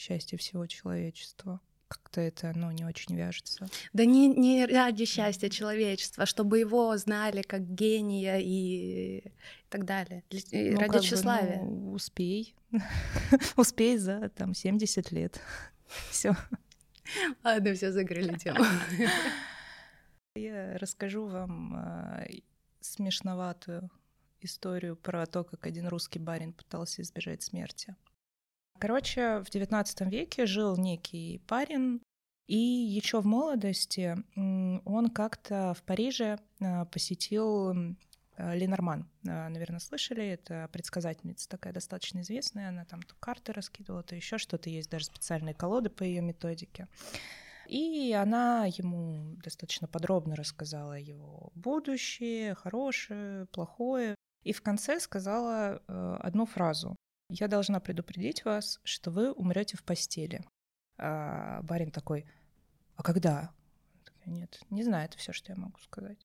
S1: счастья всего человечества. Как-то это, ну, не очень вяжется.
S3: Да не, не ради счастья человечества, чтобы его знали как гения и так далее. Для-
S1: Ну,
S3: ради
S1: как бы,
S3: тщеславия.
S1: ну, успей. *laughs* успей за, там, 70 лет. *laughs* Все.
S3: Ладно, все закрыли тему. *laughs*
S1: Я расскажу вам а, и- смешноватую историю про то, как один русский барин пытался избежать смерти. Короче, в XIX веке жил некий парень, и еще в молодости он как-то в Париже а, посетил а, Ленорман. А, Наверное, слышали, это предсказательница такая достаточно известная, она там то карты раскидывала, то еще что-то, есть даже специальные колоды по ее методике. И она ему достаточно подробно рассказала его будущее, хорошее, плохое. И в конце сказала э, одну фразу. «Я должна предупредить вас, что вы умрете в постели». А барин такой, «А когда?» Такая, Нет, не знаю, это все, что я могу сказать.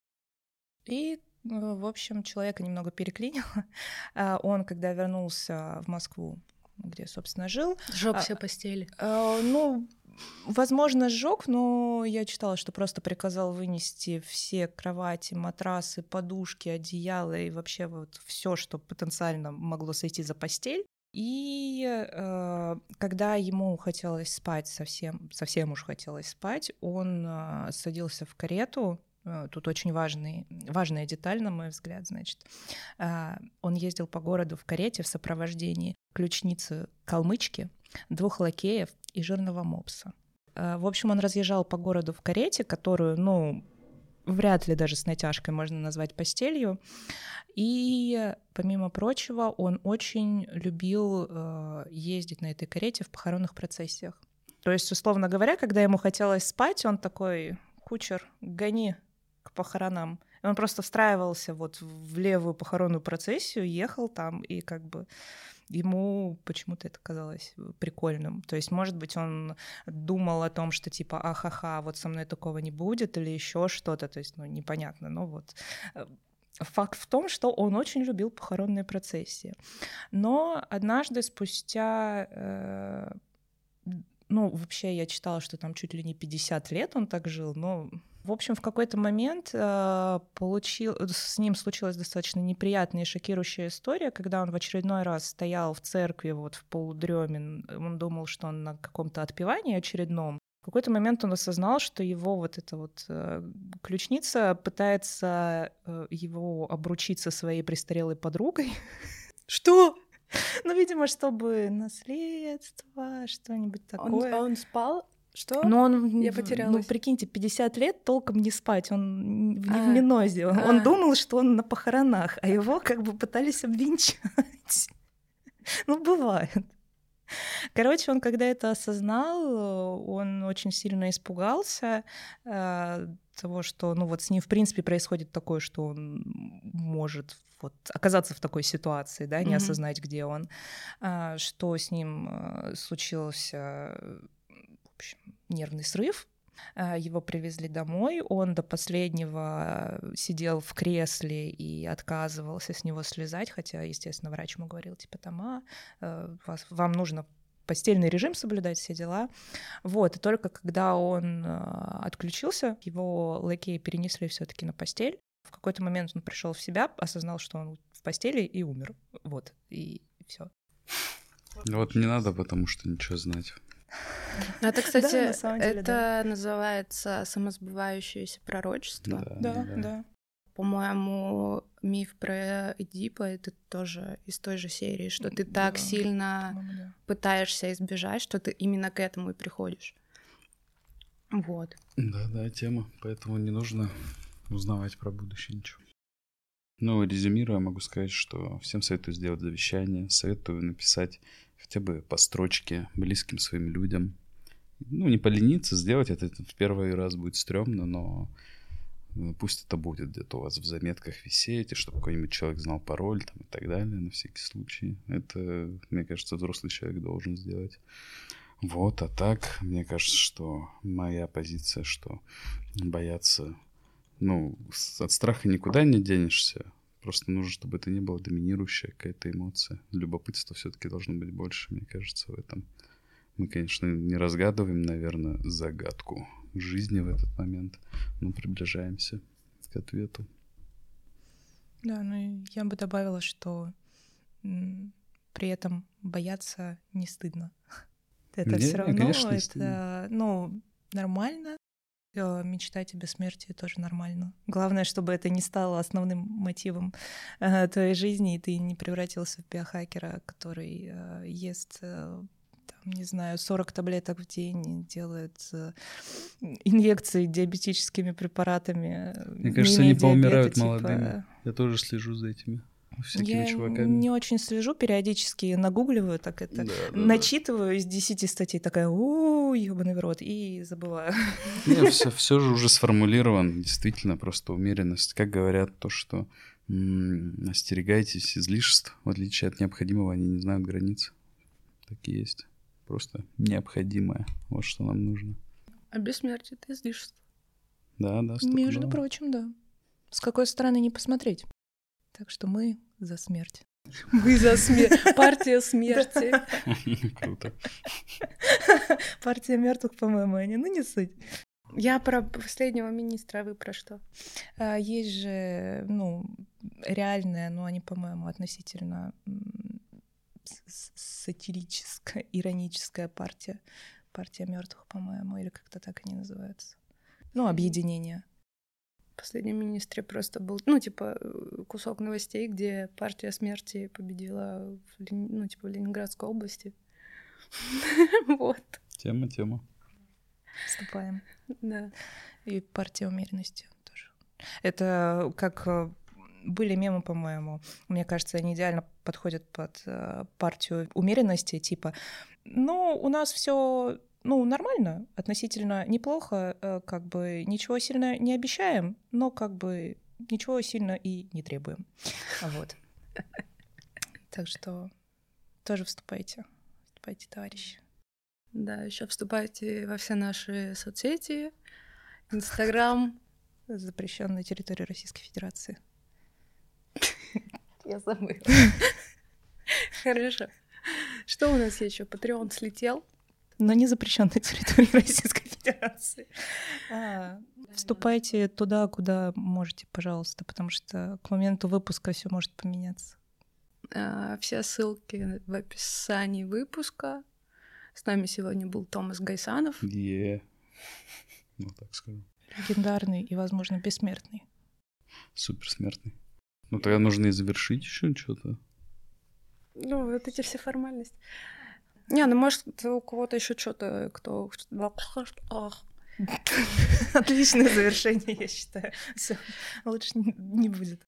S1: И, э, в общем, человека немного переклинило. *laughs* А Он, когда вернулся в Москву, где, собственно, жил,
S3: Жоп
S1: А-
S3: все постели.
S1: Э, Ну, возможно, сжег, но я читала, что просто приказал вынести все кровати, матрасы, подушки, одеяла и вообще вот все, что потенциально могло сойти за постель. И э, когда ему хотелось спать, совсем, совсем уж хотелось спать, он э, садился в карету. Э, Тут очень важный, важная деталь, на мой взгляд, значит. Э, Он ездил по городу в карете в сопровождении ключницы калмычки, двух лакеев и жирного мопса. Э, В общем, он разъезжал по городу в карете, которую, ну, вряд ли даже с натяжкой можно назвать постелью. И, помимо прочего, он очень любил э, ездить на этой карете в похоронных процессиях. То есть, условно говоря, когда ему хотелось спать, он такой, кучер, гони к похоронам. И он просто встраивался вот в левую похоронную процессию, ехал там, и как бы ему почему-то это казалось прикольным. То есть, может быть, он думал о том, что типа, ахаха, вот со мной такого не будет, или еще что-то, то есть, ну, непонятно, но вот э, Факт в том, что он очень любил похоронные процессии. Но однажды спустя, э, ну, вообще я читала, что там чуть ли не 50 лет он так жил, но, в общем, в какой-то момент э, получил, с ним случилась достаточно неприятная и шокирующая история, когда он в очередной раз стоял в церкви вот в полудреме, он думал, что он на каком-то отпевании очередном, в какой-то момент он осознал, что его вот эта вот э, ключница пытается э, его обручить со своей престарелой подругой. Что? *laughs* Ну, видимо, чтобы наследство, что-нибудь
S3: Он,
S1: такое.
S3: он спал? Что?
S1: Но он,
S3: Я потерялась.
S1: ну, прикиньте, 50 лет толком не спать, он в
S3: А.
S1: минозе. Он,
S3: А.
S1: он думал, что он на похоронах, а его как бы пытались обвенчать. *laughs* Ну, бывает. *laughs* Короче, он когда это осознал, он очень сильно испугался э, того, что, ну вот с ним в принципе происходит такое, что он может вот оказаться в такой ситуации, да, не
S3: Мгм.
S1: осознать, где он, А, что с ним э, случился, э, в общем, нервный срыв. А, Его привезли домой, он до последнего сидел в кресле и отказывался с него слезать, хотя, естественно, врач ему говорил, типа, там, а, э, вас, вам нужно постельный режим соблюдать, все дела. Вот, и только когда он э, отключился, его лакеи перенесли все таки на постель. В какой-то момент он пришел в себя, осознал, что он в постели и умер. Вот, и все.
S4: Вот не надо, потому что ничего знать.
S3: Ну, Это, *laughs* кстати,
S1: Да, на самом деле,
S3: это называется самосбывающееся пророчество.
S4: Да.
S3: По-моему, миф про Эдипа это тоже из той же серии, что ты так
S1: Да,
S3: сильно
S1: да.
S3: пытаешься избежать, что ты именно к этому и приходишь. Вот.
S4: Да, да, тема. Поэтому не нужно узнавать про будущее ничего. Ну, резюмируя, могу сказать, что всем советую сделать завещание, советую написать хотя бы по строчке близким своим людям. Ну, не полениться, сделать это, это в первый раз будет стрёмно, но э, пусть это будет где-то у вас в заметках висеть, и чтобы какой-нибудь человек знал пароль там, и так далее, на всякий случай. Это, мне кажется, взрослый человек должен сделать. Вот, а так, мне кажется, что моя позиция, что бояться, ну, от страха никуда не денешься. Просто нужно, чтобы это не было доминирующая какая-то эмоция. Любопытство все-таки должно быть больше, мне кажется, в этом. Мы, конечно, не разгадываем, наверное, загадку жизни в этот момент, но приближаемся к ответу.
S1: Да, ну я бы добавила, что при этом бояться не стыдно. *laughs* Это
S4: Не,
S1: все равно,
S4: конечно, не
S1: это, ну, нормально. Э, Мечтать о бессмертии тоже нормально. Главное, чтобы это не стало основным мотивом э, твоей жизни, и ты не превратился в биохакера, который э, ест э, там, не знаю, 40 таблеток в день, делает э, инъекции диабетическими препаратами. э,
S4: Мне
S1: не
S4: кажется, они поумирают
S1: диабета,
S4: молодыми.
S1: типа,
S4: Я тоже слежу за этими всякими
S1: я
S4: чуваками.
S1: не очень слежу, периодически нагугливаю, так это,
S4: Да, да, да.
S1: начитываю из 10 статей, такая, у ебаный в рот, и забываю. *laughs*
S4: Не, все, все же уже сформулировано, действительно, просто умеренность. Как говорят, то, что м, остерегайтесь излишеств, в отличие от необходимого, они не знают границ. Так и есть. Просто необходимое. Вот что нам нужно.
S3: А бессмертие — это излишество.
S4: Да, да,
S1: Между прочим, да. С какой стороны не посмотреть. Так что мы за смерть. *laughs*
S3: Мы за смерть. Партия смерти. *laughs*
S4: Круто. *laughs*
S1: Партия мертвых, по-моему, они, ну не суть.
S3: Я про последнего министра, а вы про что?
S1: А, Есть же, ну, реальная, но они, по-моему, относительно сатирическая, ироническая партия. Партия мертвых, по-моему, или как-то так они называются. Ну, объединение.
S3: Последнем министре просто был, ну, типа, э, кусок новостей, где партия смерти победила, в, ну, типа, в Ленинградской области. *laughs* Вот,
S4: Тема, тема.
S1: Вступаем.
S3: да.
S1: И партия умеренности тоже. Это как э, были мемы, по-моему. Мне кажется, они идеально подходят под э, партию умеренности, типа, ну, у нас все ну, нормально, относительно неплохо, э, как бы ничего сильно не обещаем, но как бы ничего сильно и не требуем. Вот. Так что тоже вступайте. Вступайте, товарищи.
S3: Да, еще вступайте во все наши соцсети, Инстаграм.
S1: Запрещен на территории Российской Федерации.
S3: Я забыла. Хорошо. Что у нас еще? Патреон слетел.
S1: Но не запрещен на территории *laughs* Российской Федерации. А, Вступайте туда, куда можете, пожалуйста, потому что к моменту выпуска все может поменяться.
S3: А, Все ссылки в описании выпуска. С нами сегодня был Томас Гайсанов.
S4: Е. Ну, так скажу.
S1: Легендарный и, возможно, бессмертный.
S4: Суперсмертный. Ну, тогда нужно и завершить еще что-то.
S3: Ну, вот эти все формальности. Не, ну может у кого-то еще что-то, кто... *laughs*
S1: Отличное завершение, я считаю. Все, лучше не будет.